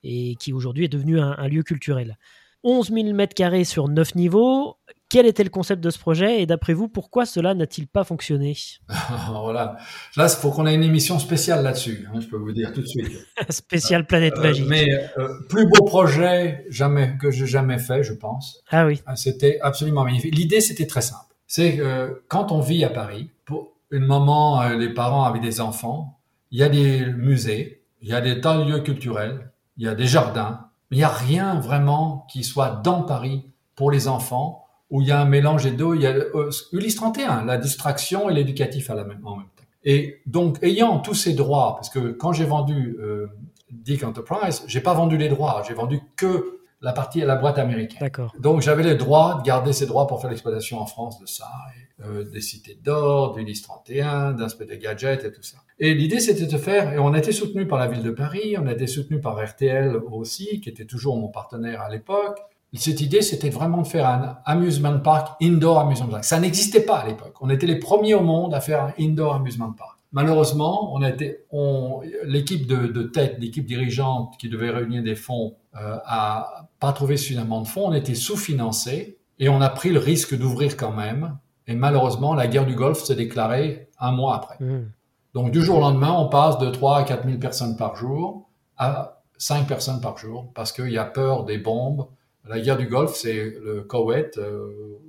et qui aujourd'hui est devenu un, lieu culturel. 11 000 mètres carrés sur 9 niveaux. Quel était le concept de ce projet et d'après vous, pourquoi cela n'a-t-il pas fonctionné? Voilà. Là, il faut qu'on ait une émission spéciale là-dessus, hein, je peux vous dire tout de suite. Spéciale Planète euh, Magique. mais euh, plus beau projet jamais, que j'ai jamais fait, je pense. Ah oui. C'était absolument magnifique. L'idée, c'était très simple c'est que quand on vit à Paris, pour une maman, euh, les parents avec des enfants, il y a des musées, il y a des tas de lieux culturels, il y a des jardins, mais il n'y a rien vraiment qui soit dans Paris pour les enfants où il y a un mélange des deux. Il y a euh, Ulysse 31, la distraction et l'éducatif à la même, en même temps. Et donc, ayant tous ces droits, parce que quand j'ai vendu euh, Dick Enterprise, j'ai pas vendu les droits, j'ai vendu que la partie à la boîte américaine. D'accord. Donc j'avais le droit de garder ces droits pour faire l'exploitation en France de ça, et, euh, des cités d'or, du 31, d'un des gadgets et tout ça. Et l'idée c'était de faire, et on a été soutenu par la ville de Paris, on a été soutenu par RTL aussi, qui était toujours mon partenaire à l'époque. Cette idée, c'était vraiment de faire un amusement park, indoor amusement park. Ça n'existait pas à l'époque. On était les premiers au monde à faire un indoor amusement park. Malheureusement, on a été, on, l'équipe de, de tête, l'équipe dirigeante qui devait réunir des fonds, euh, a pas trouvé suffisamment de fonds. On était sous-financé et on a pris le risque d'ouvrir quand même. Et malheureusement, la guerre du Golfe s'est déclarée un mois après. Mmh. Donc du jour au lendemain, on passe de 3 à 4 000 personnes par jour à 5 personnes par jour parce qu'il y a peur des bombes. La guerre du Golfe, c'est le Koweït, euh,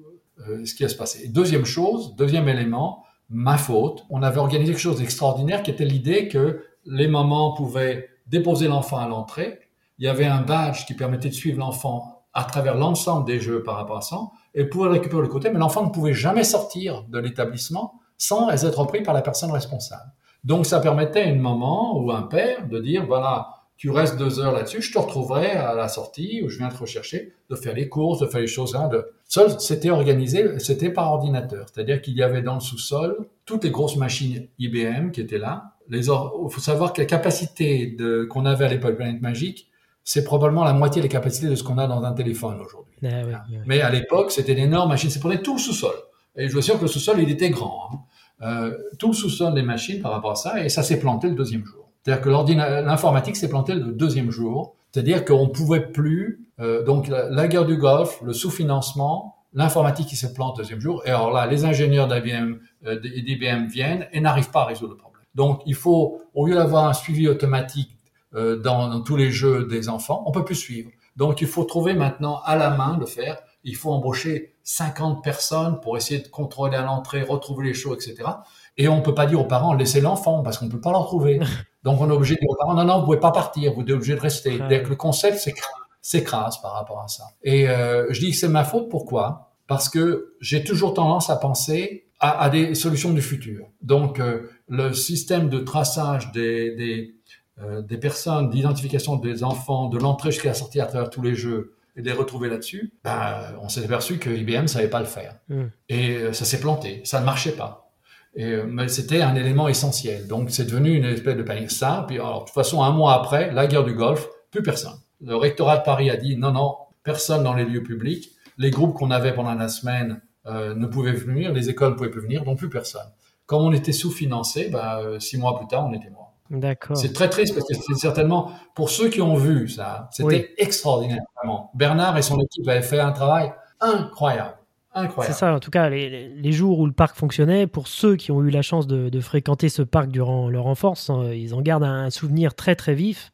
euh, ce qui va se passer. Deuxième chose, deuxième élément, ma faute. On avait organisé quelque chose d'extraordinaire qui était l'idée que les mamans pouvaient déposer l'enfant à l'entrée. Il y avait un badge qui permettait de suivre l'enfant à travers l'ensemble des jeux par rapport à ça et pouvoir récupérer le côté, mais l'enfant ne pouvait jamais sortir de l'établissement sans être repris par la personne responsable. Donc ça permettait à une maman ou un père de dire, voilà, tu restes deux heures là-dessus, je te retrouverai à la sortie où je viens te rechercher, de faire les courses, de faire les choses. Hein, de... Seul, c'était organisé, c'était par ordinateur. C'est-à-dire qu'il y avait dans le sous-sol toutes les grosses machines IBM qui étaient là. Les Il faut savoir que la capacité de... qu'on avait à l'époque Planète Magique, c'est probablement la moitié des capacités de ce qu'on a dans un téléphone aujourd'hui. Ah, oui, oui. Mais à l'époque, c'était d'énormes machines. C'est prenait tout le sous-sol. Et je vous assure que le sous-sol, il était grand. Hein. Euh, tout le sous-sol des machines par rapport à ça, et ça s'est planté le deuxième jour. C'est-à-dire que l'informatique s'est plantée le deuxième jour. C'est-à-dire qu'on pouvait plus, euh, donc la, guerre du Golfe, le sous-financement, l'informatique qui se plante le deuxième jour. Et alors là, les ingénieurs d'IBM euh, d'IBM viennent et n'arrivent pas à résoudre le problème. Donc il faut, au lieu d'avoir un suivi automatique euh, dans, dans, tous les jeux des enfants, on peut plus suivre. Donc il faut trouver maintenant à la main le faire. Il faut embaucher 50 personnes pour essayer de contrôler à l'entrée, retrouver les choses, etc. Et on peut pas dire aux parents laissez l'enfant parce qu'on peut pas le retrouver. Donc on est obligé de dire aux parents non non vous pouvez pas partir, vous êtes obligé de rester. Ouais. Dès que le concept s'écrase par rapport à ça. Et euh, je dis que c'est ma faute. Pourquoi? Parce que j'ai toujours tendance à penser à, à, des solutions du futur. Donc euh, le système de traçage des des, euh, des personnes, d'identification des enfants, de l'entrée jusqu'à la sortie à travers tous les jeux et de les retrouver là-dessus, ben, on s'est aperçu que IBM savait pas le faire. Mm. Et ça s'est planté, ça ne marchait pas. Et, mais c'était un élément essentiel. Donc c'est devenu une espèce de panique. Ça, puis alors, de toute façon, un mois après, la guerre du Golfe, plus personne. Le rectorat de Paris a dit non, non, personne dans les lieux publics. Les groupes qu'on avait pendant la semaine euh, ne pouvaient venir, les écoles ne pouvaient plus venir, donc plus personne. Comme on était sous-financé, bah, euh, six mois plus tard, on était mort. D'accord. C'est très triste parce que c'est certainement, pour ceux qui ont vu ça, c'était Oui. extraordinaire, vraiment. Bernard et son équipe avaient fait un travail incroyable. Incroyable. C'est ça, en tout cas, les, les jours où le parc fonctionnait, pour ceux qui ont eu la chance de, de fréquenter ce parc durant leur enfance, euh, ils en gardent un souvenir très très vif.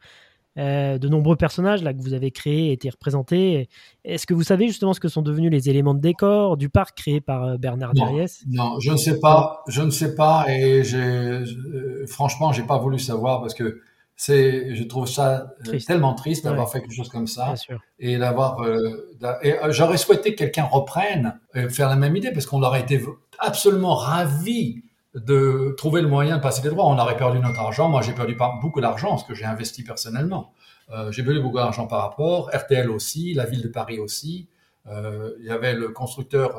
Euh, de nombreux personnages là que vous avez créés étaient représentés. Est-ce que vous savez justement ce que sont devenus les éléments de décor du parc créé par euh, Bernard Non. Dariès? Non, je ne sais pas, je ne sais pas, et j'ai, euh, franchement, j'ai pas voulu savoir parce que c'est, je trouve ça euh, Triste. tellement triste d'avoir Ouais. fait quelque chose comme ça et d'avoir, euh, et euh, j'aurais souhaité que quelqu'un reprenne, euh, faire la même idée parce qu'on aurait été absolument ravis de trouver le moyen de passer des droits. On aurait perdu notre argent. Moi, j'ai perdu beaucoup d'argent parce que j'ai investi personnellement. Euh, j'ai perdu beaucoup d'argent par rapport. RTL aussi, la ville de Paris aussi. Il y avait le constructeur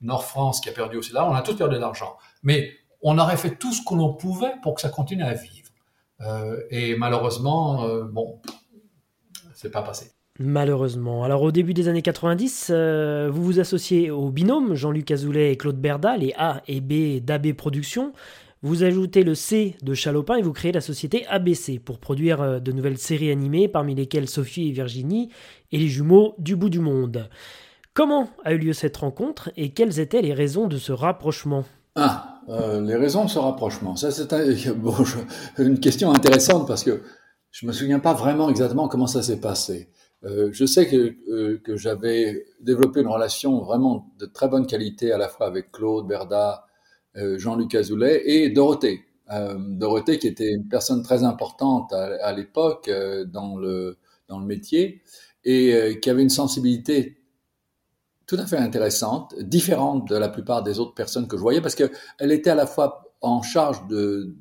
Nord France qui a perdu aussi là. On a tous perdu de l'argent. Mais on aurait fait tout ce que l'on pouvait pour que ça continue à vivre. Euh, et malheureusement, euh, bon, c'est pas passé. Malheureusement. Alors au début des années 90, euh, vous vous associez au binôme Jean-Luc Azoulay et Claude Berda, les A et B d'AB Productions. Vous ajoutez le C de Chalopin et vous créez la société ABC pour produire de nouvelles séries animées, parmi lesquelles Sophie et Virginie et les jumeaux du bout du monde. Comment a eu lieu cette rencontre et quelles étaient les raisons de ce rapprochement? Ah, euh, les raisons de ce rapprochement. Ça, c'est un- bon, une question intéressante parce que je me souviens pas vraiment exactement comment ça s'est passé. Euh, je sais que, euh, que j'avais développé une relation vraiment de très bonne qualité à la fois avec Claude Berda, euh, Jean-Luc Azoulay et Dorothée. Euh, Dorothée qui était une personne très importante à, à l'époque euh, dans, le, dans le métier et qui avait une sensibilité tout à fait intéressante, différente de la plupart des autres personnes que je voyais, parce qu'elle était à la fois en charge de,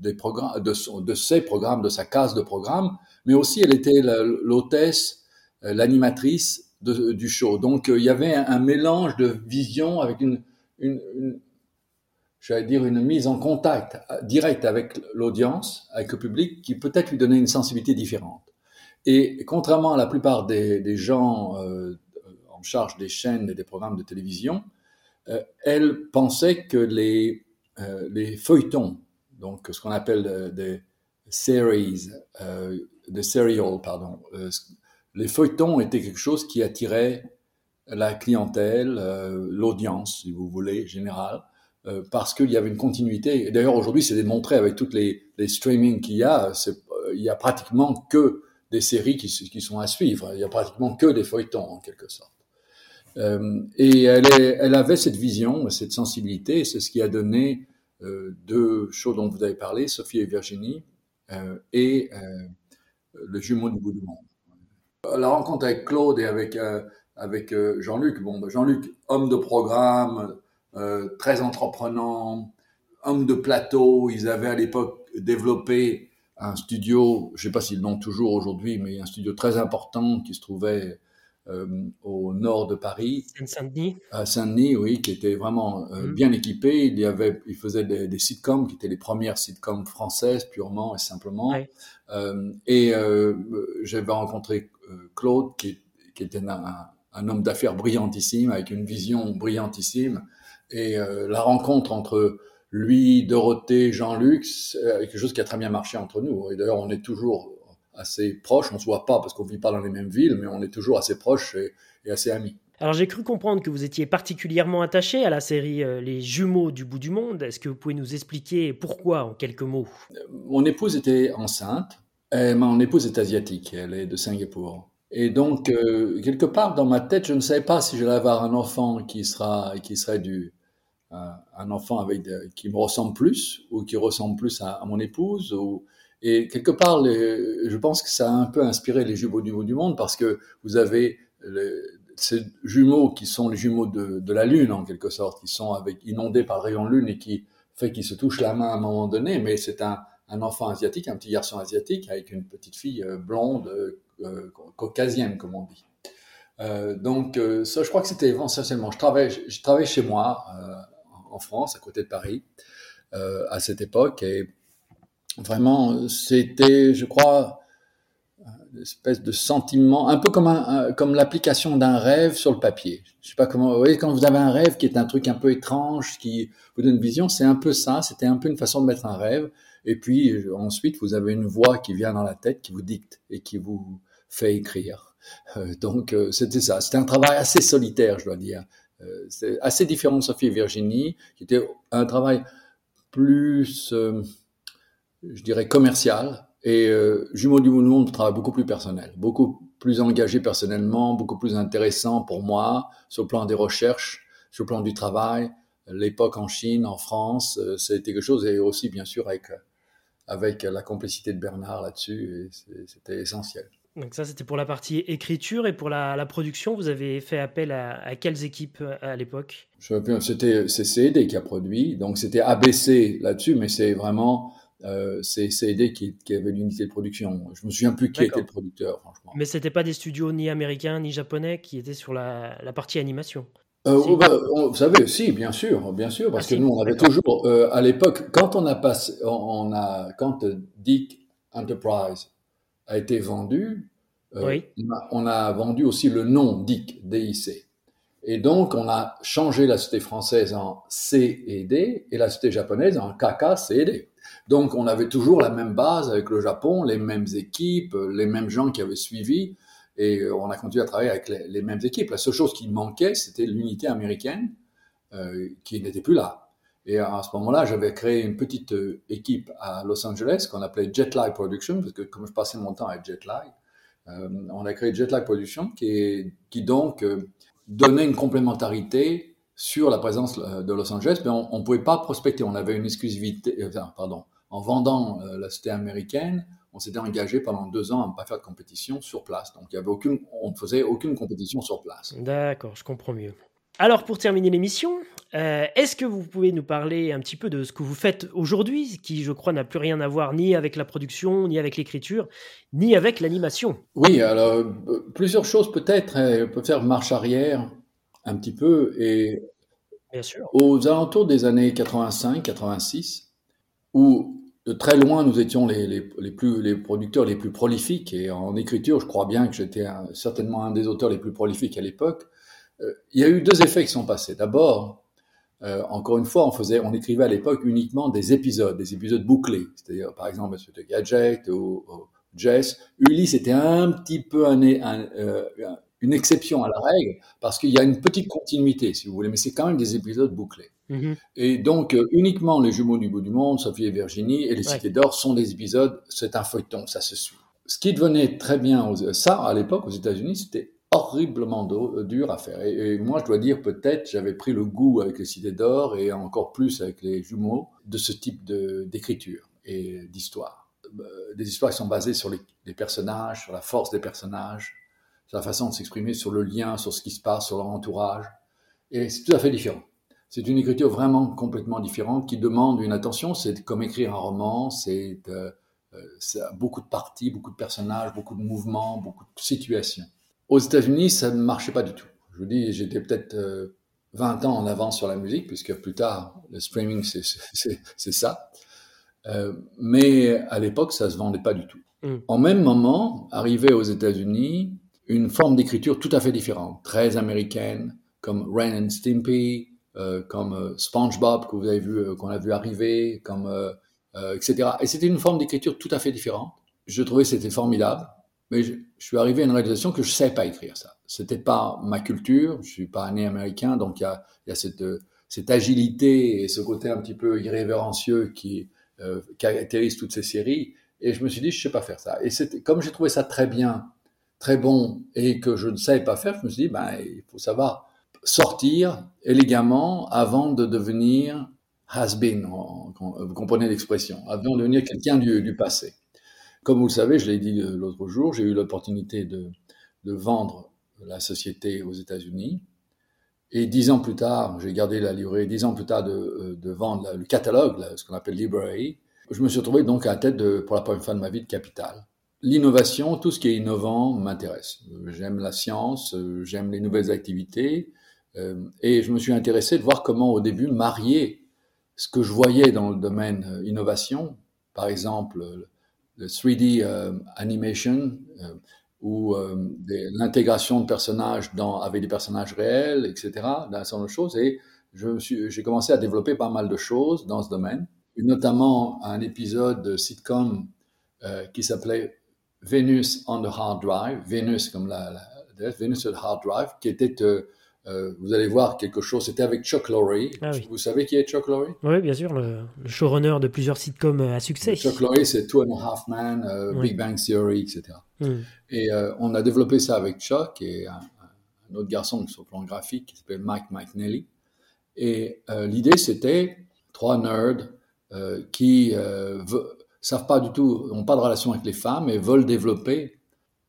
ses programmes, de sa case de programmes, mais aussi elle était l'hôtesse, euh, l'animatrice du show. Donc euh, il y avait un, mélange de vision avec une, une, une j'allais dire une mise en contact euh, direct avec l'audience, avec le public, qui peut-être lui donnait une sensibilité différente. Et contrairement à la plupart des, gens en charge des chaînes et des programmes de télévision, euh, elle pensait que les, euh, les feuilletons, donc ce qu'on appelle des series, des serial, pardon, les feuilletons étaient quelque chose qui attirait la clientèle, l'audience, si vous voulez, générale, parce qu'il y avait une continuité. D'ailleurs, aujourd'hui, c'est démontré avec toutes les, les streamings qu'il y a, il y a pratiquement que des séries qui, qui, sont à suivre. Il y a pratiquement que des feuilletons, en quelque sorte. Euh, et elle, avait cette vision, cette sensibilité, c'est ce qui a donné euh, deux shows dont vous avez parlé, Sophie et Virginie, euh, et Le jumeau du bout du monde. La rencontre avec Claude et avec, avec Jean-Luc, bon, ben, Jean-Luc, homme de programme, très entreprenant, homme de plateau, ils avaient à l'époque développé un studio, je ne sais pas s'ils l'ont toujours aujourd'hui, mais un studio très important qui se trouvait euh, au nord de Paris. Saint-Denis. À Saint-Denis, oui, qui était vraiment euh, mmh. bien équipé. Il y avait, il faisait des, des, sitcoms qui étaient les premières sitcoms françaises purement et simplement. Ouais. Euh, et j'avais rencontré Claude, qui, qui était un, un homme d'affaires brillantissime, avec une vision brillantissime. Et la rencontre entre lui, Dorothée, Jean-Luc, quelque chose qui a très bien marché entre nous. Et d'ailleurs, on est toujours assez proches. On se voit pas parce qu'on vit pas dans les mêmes villes, mais on est toujours assez proches et, et assez amis. Alors j'ai cru comprendre que vous étiez particulièrement attaché à la série euh, Les Jumeaux du bout du monde. Est-ce que vous pouvez nous expliquer pourquoi en quelques mots? Mon épouse était enceinte. Et mon épouse est asiatique. Elle est de Singapour. Et donc euh, quelque part dans ma tête, je ne savais pas si j'allais avoir un enfant qui sera qui serait du un enfant avec de, qui me ressemble plus ou qui ressemble plus à, à mon épouse ou et quelque part je pense que ça a un peu inspiré les jumeaux du bout du monde parce que vous avez ces jumeaux qui sont les jumeaux de, la lune en quelque sorte qui sont inondés par le de lune et qui fait qu'ils se touchent la main à un moment donné mais c'est un, enfant asiatique un petit garçon asiatique avec une petite fille euh, blonde euh, caucasienne comme on dit euh, donc euh, ça je crois que c'était essentiellement je travaillais je travaillais chez moi euh, en France, à côté de Paris, euh, à cette époque. Et vraiment, c'était, je crois, une espèce de sentiment, un peu comme, comme l'application d'un rêve sur le papier. Je sais pas comment, vous voyez, quand vous avez un rêve qui est un truc un peu étrange, qui vous donne une vision, c'est un peu ça, c'était un peu une façon de mettre un rêve. Et puis ensuite, vous avez une voix qui vient dans la tête, qui vous dicte et qui vous fait écrire. Euh, donc euh, c'était ça. C'était un travail assez solitaire, je dois dire. Euh, c'est assez différent de Sophie et Virginie, qui était un travail plus, euh, je dirais, commercial. Et euh, Jumeaux du Monde travaille beaucoup plus personnel, beaucoup plus engagé personnellement, beaucoup plus intéressant pour moi sur le plan des recherches, sur le plan du travail. L'époque en Chine, en France, euh, c'était quelque chose, et aussi bien sûr avec, avec la complicité de Bernard là-dessus, c'était essentiel. Donc ça, c'était pour la partie écriture et pour la, la production, vous avez fait appel à, à quelles équipes euh, à, l'époque? C'était CCD qui a produit, donc c'était ABC là-dessus, mais c'est vraiment euh, c'est CCD qui, qui avait l'unité de production. Je me souviens plus qui était le producteur, franchement. Mais c'était pas des studios ni américains ni japonais qui étaient sur la, la partie animation. Euh, si. bah, on, vous savez, si, bien sûr, bien sûr, parce ah, que si. nous, on avait toujours, euh, à l'époque, quand on a passé, on, on a, quand Dick Enterprise a été vendu, oui. on, a, on, a, vendu aussi le nom DIC, DIC. Et donc, on a changé la société française en C et D et la société japonaise en KK, C et D. Donc, on avait toujours la même base avec le Japon, les mêmes équipes, les mêmes gens qui avaient suivi, et on a continué à travailler avec les, mêmes équipes. La seule chose qui manquait, c'était l'unité américaine, euh, qui n'était plus là. Et à ce moment-là, j'avais créé une petite euh, équipe à Los Angeles qu'on appelait Jetlag Production, parce que comme je passais mon temps à Jetlag, euh, on a créé Jetlag Production qui, donc euh, donnait une complémentarité sur la présence euh, de Los Angeles, mais on ne pouvait pas prospecter. On avait une exclusivité, euh, pardon, en vendant euh, la société américaine, on s'était engagé pendant deux ans à ne pas faire de compétition sur place. Donc, il y avait aucune, on ne faisait aucune compétition sur place. D'accord, je comprends mieux. Alors pour terminer l'émission, euh, est-ce que vous pouvez nous parler un petit peu de ce que vous faites aujourd'hui, qui je crois n'a plus rien à voir ni avec la production, ni avec l'écriture, ni avec l'animation? Oui, alors euh, plusieurs choses peut-être. On peut faire marche arrière un petit peu et Bien sûr. aux alentours des années 85-86, où de très loin nous étions les, les, les, plus, les producteurs les plus prolifiques et en écriture, je crois bien que j'étais certainement un des auteurs les plus prolifiques à l'époque. Euh, il y a eu deux effets qui sont passés. D'abord, euh, encore une fois, on faisait, on écrivait à l'époque uniquement des épisodes, des épisodes bouclés. C'est-à-dire, par exemple, Monsieur de Gadget ou, ou, Jess. Ulysse était un petit peu un, un, euh, une exception à la règle parce qu'il y a une petite continuité, si vous voulez, mais c'est quand même des épisodes bouclés. Mhm. Et donc, euh, uniquement les jumeaux du bout du monde, Sophie et Virginie, et les Ouais. Cités d'Or sont des épisodes, c'est un feuilleton, ça se suit. Ce qui devenait très bien, aux- ça, à l'époque, aux États-Unis, c'était horriblement do- dur à faire. Et, et moi, je dois dire, peut-être, j'avais pris le goût avec les Cités d'Or et encore plus avec les jumeaux de ce type d'écriture et d'histoire. Euh, Des histoires qui sont basées sur les, les personnages, sur la force des personnages, la façon de s'exprimer, sur le lien, sur ce qui se passe, sur leur entourage. Et c'est tout à fait différent. C'est une écriture vraiment complètement différente qui demande une attention. C'est comme écrire un roman, c'est euh, euh, beaucoup de parties, beaucoup de personnages, beaucoup de mouvements, beaucoup de situations. Aux États-Unis, ça ne marchait pas du tout. Je vous dis, j'étais peut-être euh, 20 ans en avance sur la musique, puisque plus tard, le streaming, c'est- ça. Euh, mais à l'époque, ça se vendait pas du tout. Mm. En même moment, arrivait aux États-Unis une forme d'écriture tout à fait différente, très américaine, comme Ren and Stimpy, euh, comme euh, SpongeBob que vous avez vu, euh, qu'on a vu arriver, comme euh, etc. Et c'était une forme d'écriture tout à fait différente. Je trouvais que c'était formidable, mais je, suis arrivé à une réalisation que je ne savais pas écrire ça. C'était pas ma culture, je suis pas né américain, donc il y a, y a cette, cette agilité et ce côté un petit peu irrévérencieux qui euh, caractérise toutes ces séries. Et je me suis dit, je sais pas faire ça. Et c'était, comme j'ai trouvé ça très bien, très bon, et que je ne savais pas faire, je me suis dit, ben, il faut savoir sortir élégamment avant de devenir has-been, en- en- vous comprenez l'expression, avant de devenir quelqu'un du, du passé. Comme vous le savez, je l'ai dit euh, l'autre jour, j'ai eu l'opportunité de, de vendre la société aux États-Unis. Et dix ans plus tard, j'ai gardé la livrée, dix ans plus tard de, euh, de vendre le catalogue, ce qu'on appelle library, je me suis retrouvé donc à la tête, pour la première fois de ma vie, de Capital. L'innovation, tout ce qui est innovant m'intéresse. J'aime la science, j'aime les nouvelles activités, euh, et je me suis intéressé de voir comment, au début, marier ce que je voyais dans le domaine euh, innovation, par exemple le 3D euh, animation, ou l'intégration de personnages dans, avec des personnages réels, etc., dans un certain nombre de choses, et j'ai commencé à développer pas mal de choses dans ce domaine, notamment un épisode de sitcom qui s'appelait Venus on the Hard Drive, Venus comme la, la Venus sur le Hard Drive, qui était, euh, euh, vous allez voir quelque chose, c'était avec Chuck Lorre. Ah oui. Vous savez qui est Chuck Lorre? Oui, bien sûr, le, le showrunner de plusieurs sitcoms à succès. Chuck Lorre, c'est Two and a Half Men, euh, Oui. Big Bang Theory, etc. Mm. Et euh, on a développé ça avec Chuck et un, un autre garçon sur le plan graphique qui s'appelle Mike McNally. Et euh, l'idée, c'était trois nerds euh, qui euh, ve- savent pas du tout, n'ont pas de relation avec les femmes et veulent développer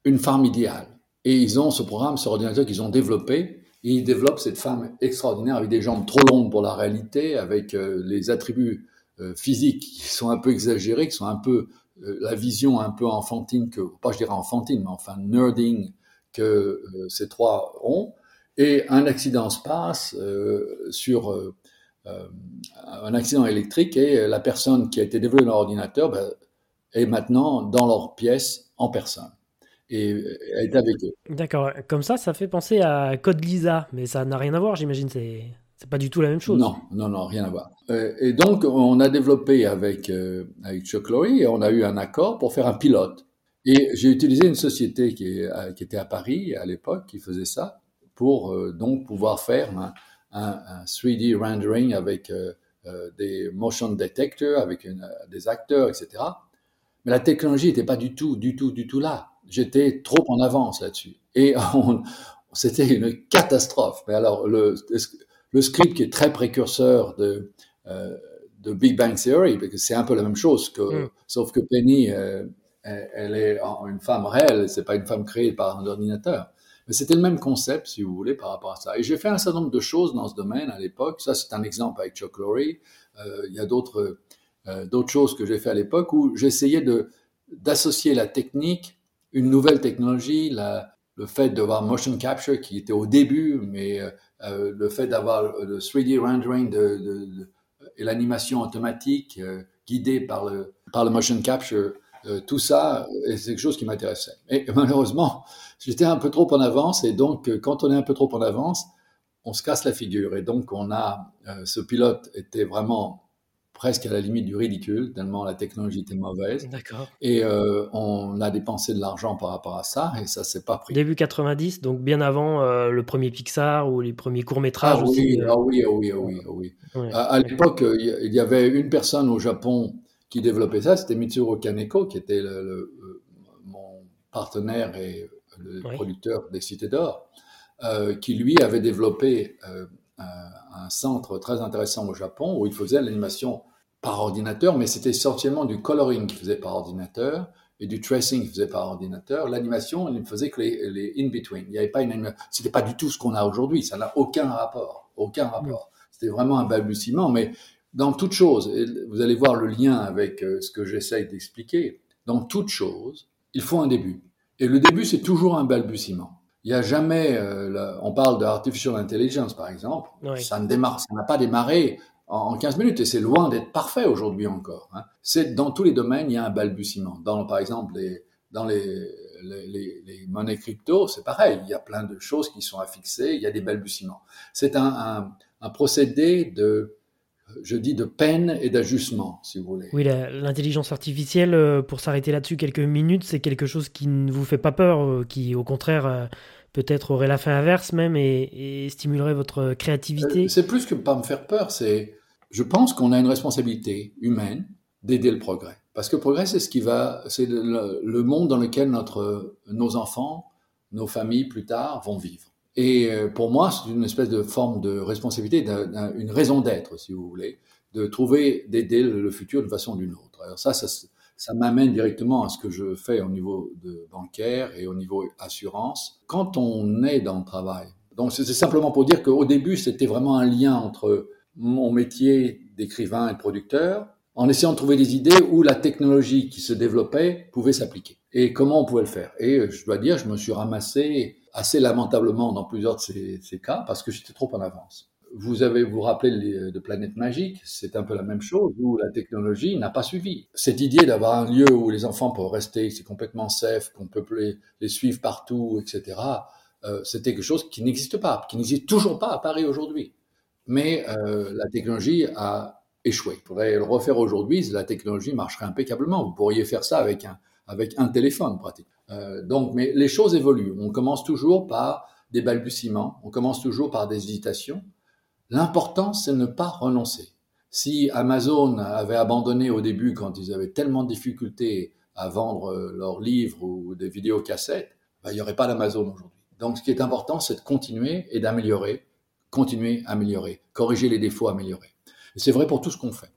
une femme idéale. Et ils ont ce programme, ce ordinateur qu'ils ont développé. Ils développent cette femme extraordinaire avec des jambes trop longues pour la réalité, avec euh, les attributs euh, physiques qui sont un peu exagérés, qui sont un peu euh, la vision un peu enfantine que, pas je dirais enfantine, mais enfin nerding que ces trois ont. Et un accident se passe sur un accident électrique et la personne qui a été développée dans l'ordinateur ben, est maintenant dans leur pièce en personne et est avec eux. D'accord, comme ça, ça fait penser à Code Lisa, mais ça n'a rien à voir, j'imagine, c'est c'est pas du tout la même chose. Non, non, non, rien à voir. Euh, et donc, on a développé avec, euh, avec Chuck Lorre et on a eu un accord pour faire un pilote. Et j'ai utilisé une société qui, est, qui était à Paris à l'époque, qui faisait ça, pour euh, donc pouvoir faire un, un- un 3D rendering avec euh, euh, des motion detectors, avec une- euh, des acteurs, etc. Mais la technologie n'était pas du tout, du tout, du tout là. J'étais trop en avance là-dessus. Et c'était une catastrophe. Mais alors, le, le script qui est très précurseur de, euh, de Big Bang Theory, parce que c'est un peu la même chose, que, Mm. sauf que Penny, euh, elle, elle est une femme réelle, c'est pas une femme créée par un ordinateur. Mais c'était le même concept, si vous voulez, par rapport à ça. Et j'ai fait un certain nombre de choses dans ce domaine à l'époque. Ça, c'est un exemple avec Chuck Lorre. il y a d'autres d'autres choses que j'ai fait à l'époque où j'essayais d'associer la technique, une nouvelle technologie, le fait d'avoir motion capture qui était au début, mais euh, le fait d'avoir le 3D rendering de, de, et l'animation automatique euh, guidée par le, par le motion capture, euh, tout ça, c'est quelque chose qui m'intéressait. Et malheureusement, j'étais un peu trop en avance, et donc quand on est un peu trop en avance, on se casse la figure. Et donc on a, ce pilote était vraiment presque à la limite du ridicule, tellement la technologie était mauvaise. D'accord. Et euh, on a dépensé de l'argent par rapport à ça, et ça s'est pas pris. Début 90, donc bien avant euh, le premier Pixar ou les premiers courts-métrages ah, aussi. Oui, euh. ah oui, ah oui, ah oui, ah oui. À, l'époque, il y avait une personne au Japon qui développait ça, c'était Mitsuru Kaneko, qui était le, mon partenaire et le producteur des Cités d'Or, qui lui avait développé un centre très intéressant au Japon où il faisait l'animation par ordinateur, mais c'était essentiellement du coloring qu'il faisait par ordinateur et du tracing qu'il faisait par ordinateur. L'animation, il ne faisait que les, in-between. Il n'y avait pas une C'était pas du tout ce qu'on a aujourd'hui. Ça n'a aucun rapport. Aucun rapport. C'était vraiment un balbutiement, mais dans toute chose, et vous allez voir le lien avec euh, ce que j'essaye d'expliquer, dans toute chose, il faut un début. Et le début, c'est toujours un balbutiement. Il n'y a jamais, euh, on parle de artificial intelligence par exemple, ça ne démarre, ça n'a pas démarré en, 15 minutes et c'est loin d'être parfait aujourd'hui encore. Hein. C'est dans tous les domaines, il y a un balbutiement. Dans, par exemple, les, dans les, les, les, monnaies crypto, c'est pareil. Il y a plein de choses qui sont affixées, il y a des balbutiements. C'est un, un, un procédé de je dis de peine et d'ajustement, si vous voulez. Oui, l'intelligence artificielle, euh, pour s'arrêter là-dessus quelques minutes, c'est quelque chose qui ne vous fait pas peur, euh, qui au contraire euh, peut-être aurait la fin inverse même et, stimulerait votre créativité. C'est plus que pas me faire peur, c'est je pense qu'on a une responsabilité humaine d'aider le progrès. Parce que le progrès, c'est ce qui va, c'est le, monde dans lequel notre, nos enfants, nos familles plus tard vont vivre. Et euh, pour moi, c'est une espèce de forme de responsabilité, une raison d'être, si vous voulez, de trouver, d'aider le futur d'une façon ou d'une autre. Alors ça, ça, ça m'amène directement à ce que je fais au niveau de bancaire et au niveau assurance. Quand on est dans le travail, donc c'est simplement pour dire qu'au début, c'était vraiment un lien entre mon métier d'écrivain et de producteur, en essayant de trouver des idées où la technologie qui se développait pouvait s'appliquer. Et comment on pouvait le faire? Et je dois dire, je me suis ramassé assez lamentablement dans plusieurs de ces, cas parce que j'étais trop en avance. Vous avez vous rappelez de Planète Magique, c'est un peu la même chose où la technologie n'a pas suivi. Cette idée d'avoir un lieu où les enfants peuvent rester, c'est complètement safe, qu'on peut les, les, suivre partout, etc. Euh, c'était quelque chose qui n'existe pas, qui n'existe toujours pas à Paris aujourd'hui. Mais euh, la technologie a échoué. Il faudrait le refaire aujourd'hui, la technologie marcherait impeccablement. Vous pourriez faire ça avec un avec un téléphone pratique. Euh, donc, mais les choses évoluent. On commence toujours par des balbutiements, on commence toujours par des hésitations. L'important, c'est ne pas renoncer. Si Amazon avait abandonné au début, quand ils avaient tellement de difficultés à vendre leurs livres ou des vidéocassettes, ben, il n'y aurait pas d'Amazon aujourd'hui. Donc, ce qui est important, c'est de continuer et d'améliorer, continuer, améliorer, corriger les défauts, améliorer. C'est vrai pour tout ce qu'on fait.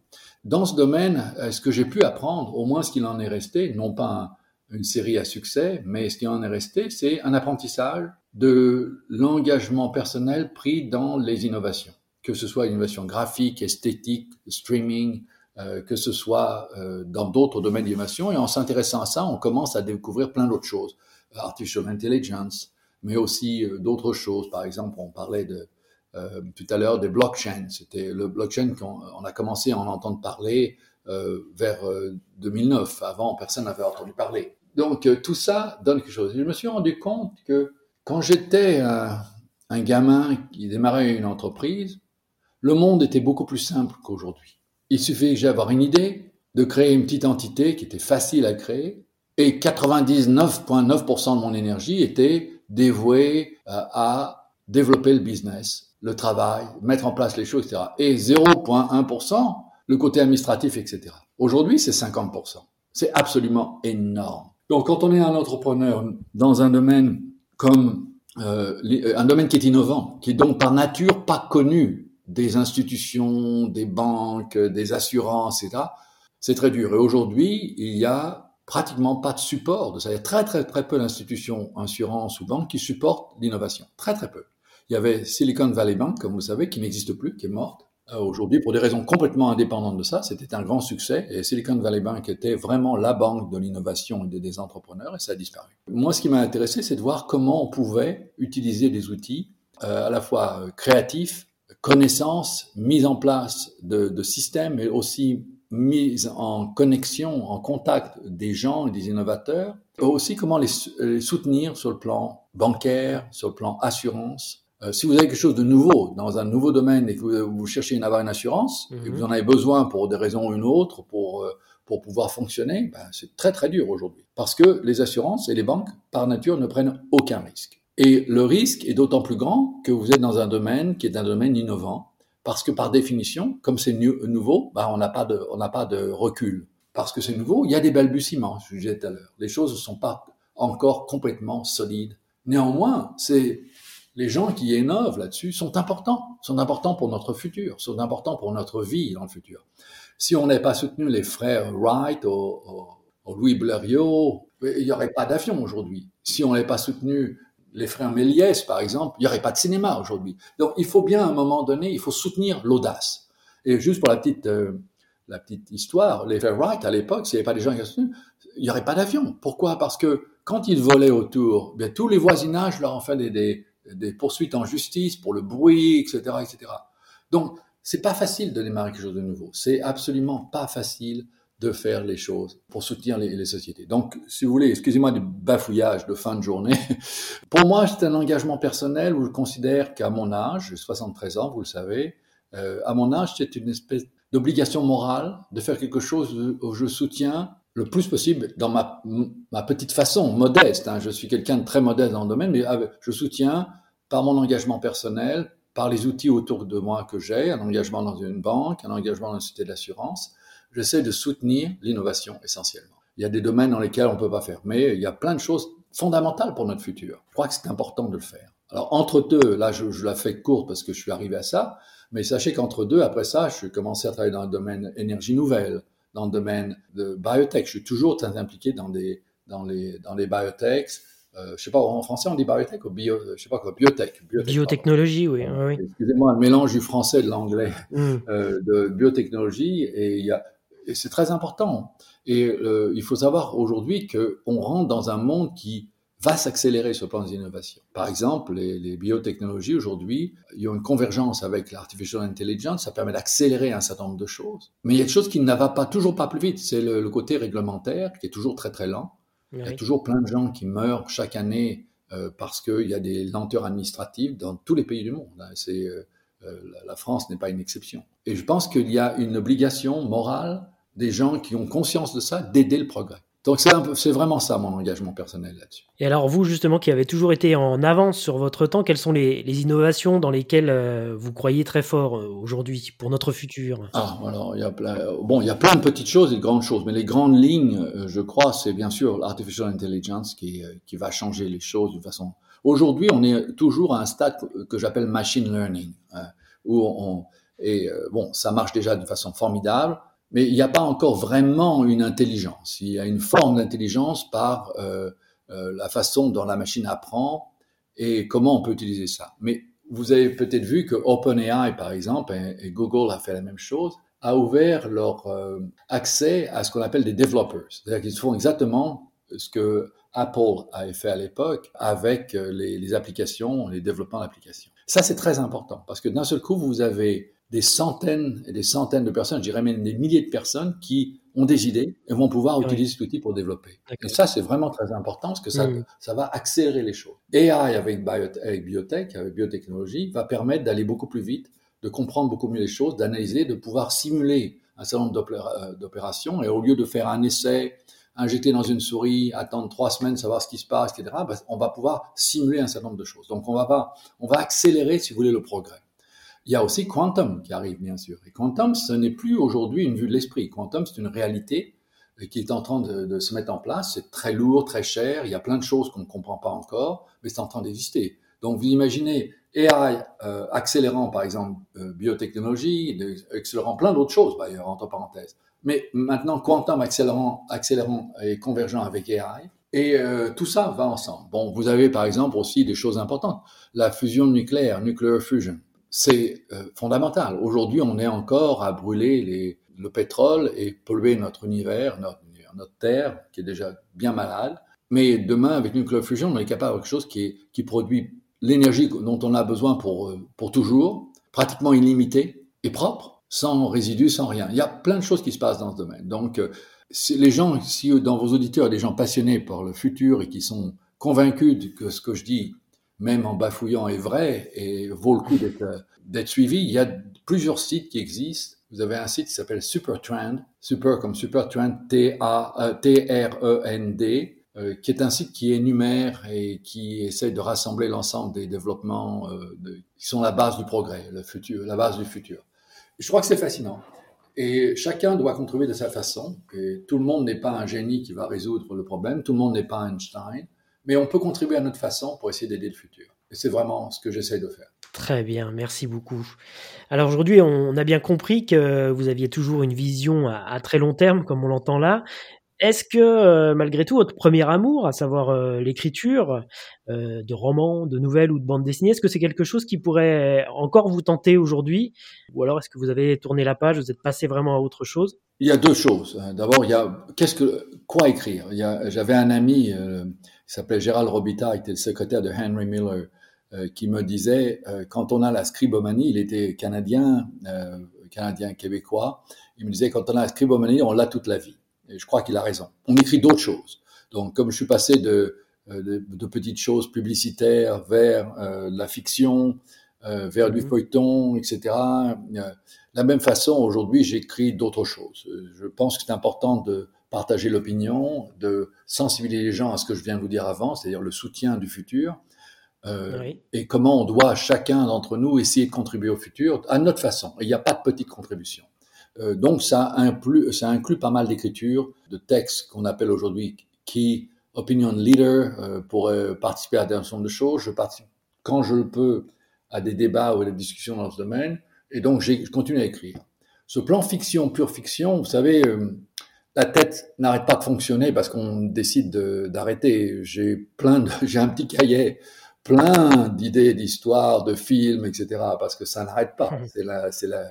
Dans ce domaine, ce que j'ai pu apprendre, au moins ce qu'il en est resté, non pas une série à succès, mais ce qui en est resté, c'est un apprentissage de l'engagement personnel pris dans les innovations, que ce soit innovation graphique, esthétique, streaming, euh, que ce soit euh, dans d'autres domaines d'innovation. Et en s'intéressant à ça, on commence à découvrir plein d'autres choses. Artificial intelligence, mais aussi euh, d'autres choses. Par exemple, on parlait de, euh, tout à l'heure des blockchains. C'était le blockchain qu'on on a commencé à en entendre parler euh, vers 2009. Avant, personne n'avait entendu parler. Donc tout ça donne quelque chose. je me suis rendu compte que quand j'étais un, un gamin qui démarrait une entreprise, le monde était beaucoup plus simple qu'aujourd'hui. Il suffit d'avoir une idée, de créer une petite entité qui était facile à créer, et 99,9% de mon énergie était dévouée à développer le business, le travail, mettre en place les choses, etc. Et 0,1%, le côté administratif, etc. Aujourd'hui, c'est 50%. C'est absolument énorme. Donc, quand on est un entrepreneur dans un domaine comme euh, un domaine qui est innovant, qui est donc par nature pas connu des institutions, des banques, des assurances, etc., c'est très dur. Et aujourd'hui, il y a pratiquement pas de support ça. Il y a très très très peu d'institutions, assurances ou banques qui supportent l'innovation. Très très peu. Il y avait Silicon Valley Bank, comme vous savez, qui n'existe plus, qui est morte. Euh, aujourd'hui, pour des raisons complètement indépendantes de ça, c'était un grand succès et Silicon Valley Bank était vraiment la banque de l'innovation et des entrepreneurs et ça a disparu. Moi, ce qui m'a intéressé, c'est de voir comment on pouvait utiliser des outils euh, à la fois créatifs, connaissances, mise en place de, systèmes, mais aussi mise en connexion, en contact des gens et des innovateurs, aussi comment les soutenir sur le plan bancaire, sur le plan assurance, euh, si vous avez quelque chose de nouveau dans un nouveau domaine et que vous, cherchez à avoir une assurance et que mhm. vous en avez besoin pour des raisons ou une autre pour euh, pour pouvoir fonctionner, ben, c'est très très dur aujourd'hui parce que les assurances et les banques par nature ne prennent aucun risque. Et le risque est d'autant plus grand que vous êtes dans un domaine qui est un domaine innovant parce que par définition, comme c'est nouveau, ben, on n'a pas de on n'a pas de recul parce que c'est nouveau. Il y a des balbutiements, je disais tout à l'heure. Les choses ne sont pas encore complètement solides. Néanmoins, c'est les gens qui innovent là-dessus sont importants, sont importants pour notre futur, sont importants pour notre vie dans le futur. Si on n'avait pas soutenu les frères Wright ou, Louis Blériot, il n'y aurait pas d'avion aujourd'hui. Si on n'avait pas soutenu les frères Méliès, par exemple, il n'y aurait pas de cinéma aujourd'hui. Donc, il faut bien, à un moment donné, il faut soutenir l'audace. Et juste pour la petite, euh, la petite histoire, les frères Wright, à l'époque, s'il n'y avait pas des gens qui soutenu, il n'y aurait pas d'avion. Pourquoi? Parce que quand ils volaient autour, bien, tous les voisinages leur ont fait des, des poursuites en justice pour le bruit, etc., etc. Donc, c'est pas facile de démarrer quelque chose de nouveau. C'est absolument pas facile de faire les choses pour soutenir les, sociétés. Donc, si vous voulez, excusez-moi du bafouillage de fin de journée. pour moi, c'est un engagement personnel où je considère qu'à mon âge, j'ai 73 ans, vous le savez, euh, à mon âge, c'est une espèce d'obligation morale de faire quelque chose où je soutiens le plus possible dans ma, petite façon modeste. Hein. Je suis quelqu'un de très modeste dans le domaine, mais je soutiens par mon engagement personnel, par les outils autour de moi que j'ai, un engagement dans une banque, un engagement dans une société d'assurance, j'essaie de soutenir l'innovation essentiellement. Il y a des domaines dans lesquels on ne peut pas faire, mais il y a plein de choses fondamentales pour notre futur. Je crois que c'est important de le faire. Alors entre deux, là je, je la fais courte parce que je suis arrivé à ça, mais sachez qu'entre deux, après ça, je suis commencé à travailler dans le domaine énergie nouvelle, dans le domaine de biotech. Je suis toujours très impliqué dans, des, dans, les, dans les biotechs, euh, je sais pas, en français on dit biotech ou bio, je sais pas quoi, biotech. Biotechnologie, oui. oui. Excusez-moi, le mélange du français et de l'anglais, mm. euh, de biotechnologie, et c'est très important. Et euh, il faut savoir aujourd'hui qu'on rentre dans un monde qui va s'accélérer sur le plan des innovations. Par exemple, les, les biotechnologies aujourd'hui, il y a une convergence avec l'artificial intelligence, ça permet d'accélérer un certain nombre de choses. Mais il y a des choses qui ne va pas toujours pas plus vite, c'est le, le côté réglementaire qui est toujours très très lent. Il y a toujours plein de gens qui meurent chaque année euh, parce qu'il y a des lenteurs administratives dans tous les pays du monde. Hein. C'est, euh, euh, la France n'est pas une exception. Et je pense qu'il y a une obligation morale des gens qui ont conscience de ça d'aider le progrès. Donc c'est vraiment ça mon engagement personnel là-dessus. Et alors vous justement qui avez toujours été en avance sur votre temps, quelles sont les, innovations dans lesquelles euh, vous croyez très fort euh, aujourd'hui pour notre futur? Ah alors il y a plein, bon il y a plein de petites choses et de grandes choses, mais les grandes lignes, euh, je crois, c'est bien sûr l'artificial intelligence qui qui va changer les choses de façon. Aujourd'hui on est toujours à un stade que j'appelle machine learning hein, où on et bon ça marche déjà de façon formidable mais il n'y a pas encore vraiment une intelligence. Il y a une forme d'intelligence par euh, euh, la façon dont la machine apprend et comment on peut utiliser ça. Mais vous avez peut-être vu que OpenAI, par exemple, et, Google a fait la même chose, a ouvert leur euh, accès à ce qu'on appelle des developers. C'est-à-dire qu'ils font exactement ce que Apple avait fait à l'époque avec les, les applications, les développements d'applications. Ça, c'est très important parce que d'un seul coup, vous avez des centaines et des centaines de personnes, je dirais même des milliers de personnes qui ont des idées et vont pouvoir utiliser cet outil pour développer. Et ça, c'est vraiment très important parce que ça, ça va accélérer les choses. AI avec, avec biotech, avec biotechnologie, va permettre d'aller beaucoup plus vite, de comprendre beaucoup mieux les choses, d'analyser, de pouvoir simuler un certain nombre euh, d'opérations et au lieu de faire un essai, injecter dans une souris, attendre trois semaines, savoir ce qui se passe, etc., ben, on va pouvoir simuler un certain nombre de choses. Donc on va, pas, on va accélérer, si vous voulez, le progrès. Il y a aussi Quantum qui arrive, bien sûr. Et Quantum, ce n'est plus aujourd'hui une vue de l'esprit. Quantum, c'est une réalité euh, qui est en train de, se mettre en place. C'est très lourd, très cher. Il y a plein de choses qu'on ne comprend pas encore, mais c'est en train d'exister. Donc vous imaginez AI euh, accélérant par exemple euh, biotechnologie, accélérant plein d'autres choses d'ailleurs entre parenthèses. Mais maintenant quantum accélérant, accélérant et convergent avec AI. Et tout ça va ensemble. Bon, vous avez par exemple aussi des choses importantes. La fusion nucléaire, nuclear fusion, c'est euh, fondamental. Aujourd'hui, on est encore à brûler le pétrole et polluer notre univers, notre, Terre, qui est déjà bien malade. Mais demain, avec fusion, on est capable de quelque chose qui, produit l'énergie dont on a besoin pour, euh, pour toujours, pratiquement illimitée et propre, sans résidus, sans rien. Il y a plein de choses qui se passent dans ce domaine. Donc, les gens, si dans vos auditeurs, des gens passionnés par le futur et qui sont convaincus que ce que je dis, même en bafouillant, est vrai et vaut le coup d'être suivi, il y a plusieurs sites qui existent. Vous avez un site qui s'appelle Supertrend, super comme Supertrend, T-A-T-R-E-N-D, euh, qui est un site qui énumère et qui essaie de rassembler l'ensemble des développements euh, qui sont la base du progrès, la base du futur. Je crois que c'est fascinant. Et chacun doit contribuer de sa façon. Et tout le monde n'est pas un génie qui va résoudre le problème. Tout le monde n'est pas Einstein. Mais on peut contribuer à notre façon pour essayer d'aider le futur. Et c'est vraiment ce que j'essaie de faire. Très bien, merci beaucoup. Alors aujourd'hui, on a bien compris que vous aviez toujours une vision à, très long terme, comme on l'entend là, est-ce que euh, malgré tout votre premier amour, à savoir euh, l'écriture euh, de romans, de nouvelles ou de bandes dessinées, est-ce que c'est quelque chose qui pourrait encore vous tenter aujourd'hui? Ou alors est-ce que vous avez tourné la page, vous êtes passé vraiment à autre chose? Il y a deux choses. D'abord, il y a qu'est-ce que quoi écrire? J'avais un ami, il s'appelait Gérald Robita, qui était le secrétaire de Henry Miller, qui me disait quand on a la scribomanie, il était canadien, canadien québécois, il me disait quand on a la scribomanie, on l'a toute la vie. Et je crois qu'il a raison. On écrit d'autres choses. Donc, comme je suis passé de, euh, de, petites choses publicitaires vers euh, la fiction, euh, vers du mhm. feuilleton, etc. De la même façon, aujourd'hui, j'écris d'autres choses. Je pense que c'est important de partager l'opinion, de sensibiliser les gens à ce que je viens de vous dire avant, c'est-à-dire le soutien du futur, euh, et comment on doit chacun d'entre nous essayer de contribuer au futur à notre façon. il n'y a pas de petite contribution. Euh, donc ça inclut, ça inclut pas mal d'écritures, de textes qu'on appelle aujourd'hui key opinion leader euh, pour euh, participer à un certain de choses. Je participe quand je le peux à des débats ou à des discussions dans ce domaine, et donc je continue à écrire. Ce plan fiction, pure fiction, vous savez, la tête n'arrête pas de fonctionner parce qu'on décide d'arrêter. J'ai plein de, j'ai un petit cahier plein d'idées, d'histoires, de films, etc. Parce que ça n'arrête pas. C'est la, c'est la,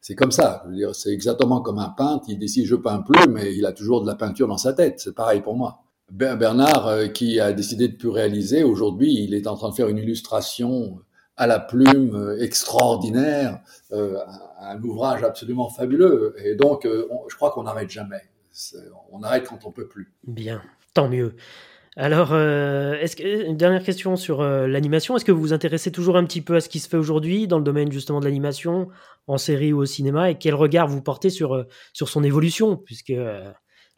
c'est comme ça. C'est exactement comme un peintre. Il décide je peins plus, mais il a toujours de la peinture dans sa tête. C'est pareil pour moi. Bernard, euh, qui a décidé de plus réaliser, aujourd'hui, il est en train de faire une illustration à la plume euh, extraordinaire, euh, un ouvrage absolument fabuleux. Et donc, je crois qu'on n'arrête jamais. On arrête quand on peut plus. Bien, tant mieux. Alors, euh, est-ce une dernière question sur euh, l'animation. Est-ce que vous vous intéressez toujours un petit peu à ce qui se fait aujourd'hui dans le domaine justement de l'animation, en série ou au cinéma, et quel regard vous portez sur, euh, sur son évolution, puisque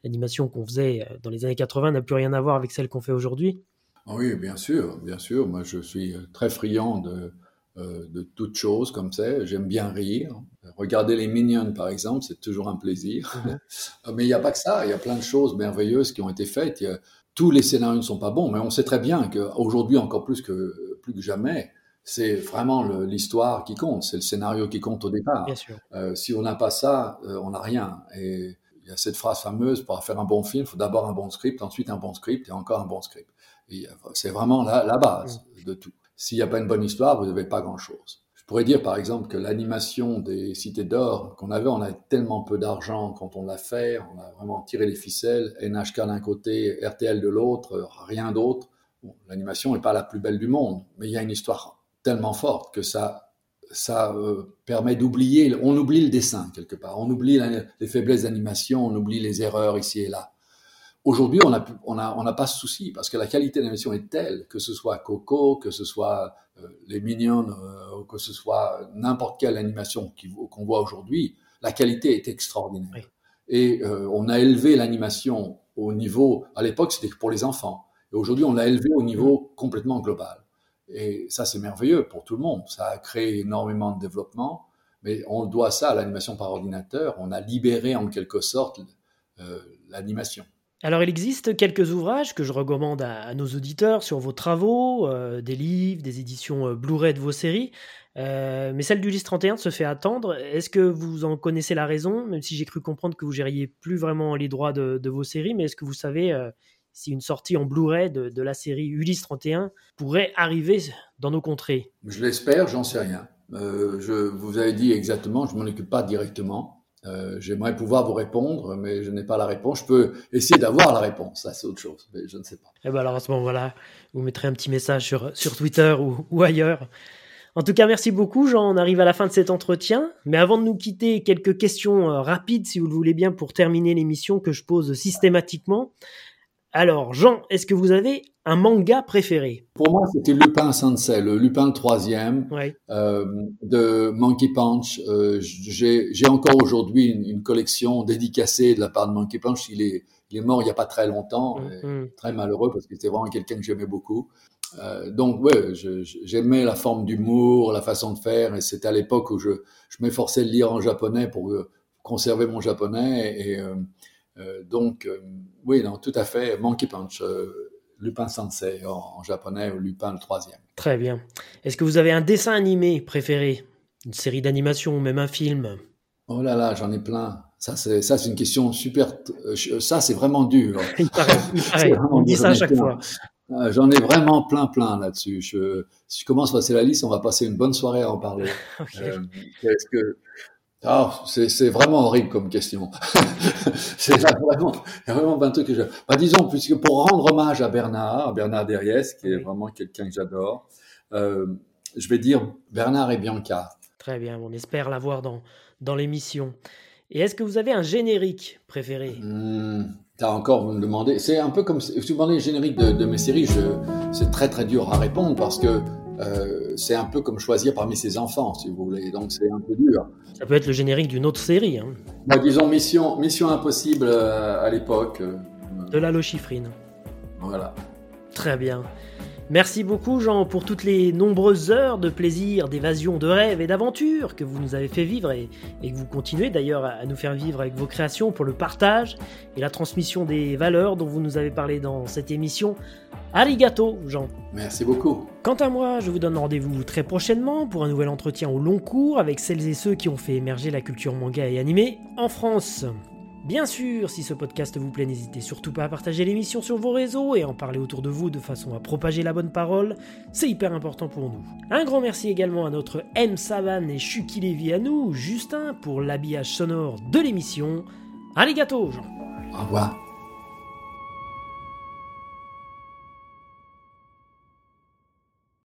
l'animation qu'on faisait dans les années 80 n'a plus rien à voir avec celle qu'on fait aujourd'hui Oui, bien sûr, bien sûr. Moi, je suis très friand de, de toutes choses comme ça. J'aime bien rire. Regarder les Minions, par exemple, c'est toujours un plaisir. Mais il n'y a pas que ça. Il y a plein de choses merveilleuses qui ont été faites. A, tous les scénarios ne sont pas bons, mais on sait très bien qu'aujourd'hui, encore plus que, plus que jamais, c'est vraiment l'histoire qui compte, c'est le scénario qui compte au départ. Euh, si on n'a pas ça, euh, on n'a rien. Et il y a cette phrase fameuse, pour faire un bon film, il faut d'abord un bon script, ensuite un bon script et encore un bon script. C'est vraiment la, la base mm. de tout. S'il n'y a pas une bonne histoire, vous n'avez pas grand-chose. Je pourrais dire par exemple que l'animation des cités d'or qu'on avait, on a tellement peu d'argent quand on l'a fait, on a vraiment tiré les ficelles, NHK d'un côté, RTL de l'autre, rien d'autre. l'animation n'est pas la plus belle du monde, mais il y a une histoire tellement forte que ça, ça euh, permet d'oublier, on oublie le dessin quelque part, on oublie les faiblesses d'animation, on oublie les erreurs ici et là. Aujourd'hui, on n'a on a, on a pas ce souci parce que la qualité d'animation est telle, que ce soit Coco, que ce soit euh, les Minions, euh, que ce soit n'importe quelle animation qu'on voit aujourd'hui, la qualité est extraordinaire. Et euh, on a élevé l'animation au niveau, à l'époque c'était pour les enfants, et aujourd'hui on l'a élevé au niveau complètement global. Et ça c'est merveilleux pour tout le monde, ça a créé énormément de développement, mais on doit ça à l'animation par ordinateur, on a libéré en quelque sorte l'animation. Alors il existe quelques ouvrages que je recommande à, nos auditeurs sur vos travaux, euh, des livres, des éditions euh, Blu-ray de vos séries, euh, mais celle d'Ulysse 31 se fait attendre. Est-ce que vous en connaissez la raison, même si j'ai cru comprendre que vous gériez plus vraiment les droits de, vos séries, mais est-ce que vous savez si une sortie en Blu-ray de, la série Ulysse 31 pourrait arriver dans nos contrées? Je l'espère, j'en sais rien. je vous avez dit exactement, je m'en occupe pas directement. Euh, j'aimerais pouvoir vous répondre, mais je n'ai pas la réponse. Je peux essayer d'avoir la réponse, ça c'est autre chose, mais je ne sais pas. Et eh ben alors à ce moment-là, vous mettrez un petit message sur, sur Twitter ou, ou ailleurs. En tout cas, merci beaucoup, Jean. On arrive à la fin de cet entretien. Mais avant de nous quitter, quelques questions euh, rapides, si vous le voulez bien, pour terminer l'émission que je pose systématiquement. Alors, Jean, est-ce que vous avez un manga préféré? Pour moi, c'était Lupin Sensei, le Lupin troisième euh, de Monkey Punch. Euh, j'ai encore aujourd'hui une, collection dédicacée de la part de Monkey Punch. Il est, il est mort il n'y a pas très longtemps, mm-hmm. très malheureux parce que c'était vraiment quelqu'un que j'aimais beaucoup. Euh, donc, ouais, j'aimais la forme d'humour, la façon de faire, et c'était à l'époque où je, je m'efforçais de lire en japonais pour conserver mon japonais. Et, donc, euh, oui, non, tout à fait, Monkey Punch. Euh, Lupin Sensei en, japonais ou Lupin le troisième. Très bien. Est-ce que vous avez un dessin animé préféré? Une série d'animation ou même un film? Oh là là, j'en ai plein. Ça, c'est, ça, c'est une question super. Ça, c'est vraiment dur. il On dit ça à chaque fois. J'en ai vraiment plein, plein là-dessus. Je, si je commence à passer la liste, on va passer une bonne soirée à en parler. qu'est-ce que ah, c'est vraiment horrible comme question. c'est vraiment, vraiment un truc que je. Bah, disons, puisque pour rendre hommage à Bernard, à Bernard Derriès, qui est vraiment quelqu'un que j'adore, euh, je vais dire Bernard et Bianca. Très bien, on espère l'avoir dans, dans l'émission. Et est-ce que vous avez un générique préféré? Mmh, T'as encore, vous me demandez. C'est un peu comme si vous demandez le générique de, de mes séries, c'est très très dur à répondre parce que euh, c'est un peu comme choisir parmi ses enfants, si vous voulez. Donc c'est un peu dur. Ça peut être le générique d'une autre série. Hein. Bah, disons Mission, Mission Impossible euh, à l'époque. Euh, de la Lochifrine. Voilà. Très bien. Merci beaucoup Jean pour toutes les nombreuses heures de plaisir, d'évasion, de rêve et d'aventure que vous nous avez fait vivre et, que vous continuez d'ailleurs à nous faire vivre avec vos créations pour le partage et la transmission des valeurs dont vous nous avez parlé dans cette émission. Arigato Jean. Merci beaucoup. Quant à moi, je vous donne rendez-vous très prochainement pour un nouvel entretien au long cours avec celles et ceux qui ont fait émerger la culture manga et animée en France. Bien sûr, si ce podcast vous plaît, n'hésitez surtout pas à partager l'émission sur vos réseaux et en parler autour de vous de façon à propager la bonne parole. C'est hyper important pour nous. Un grand merci également à notre M Savan et Chucky Lévy à nous, Justin, pour l'habillage sonore de l'émission. Allez gâteau, Jean. Au revoir.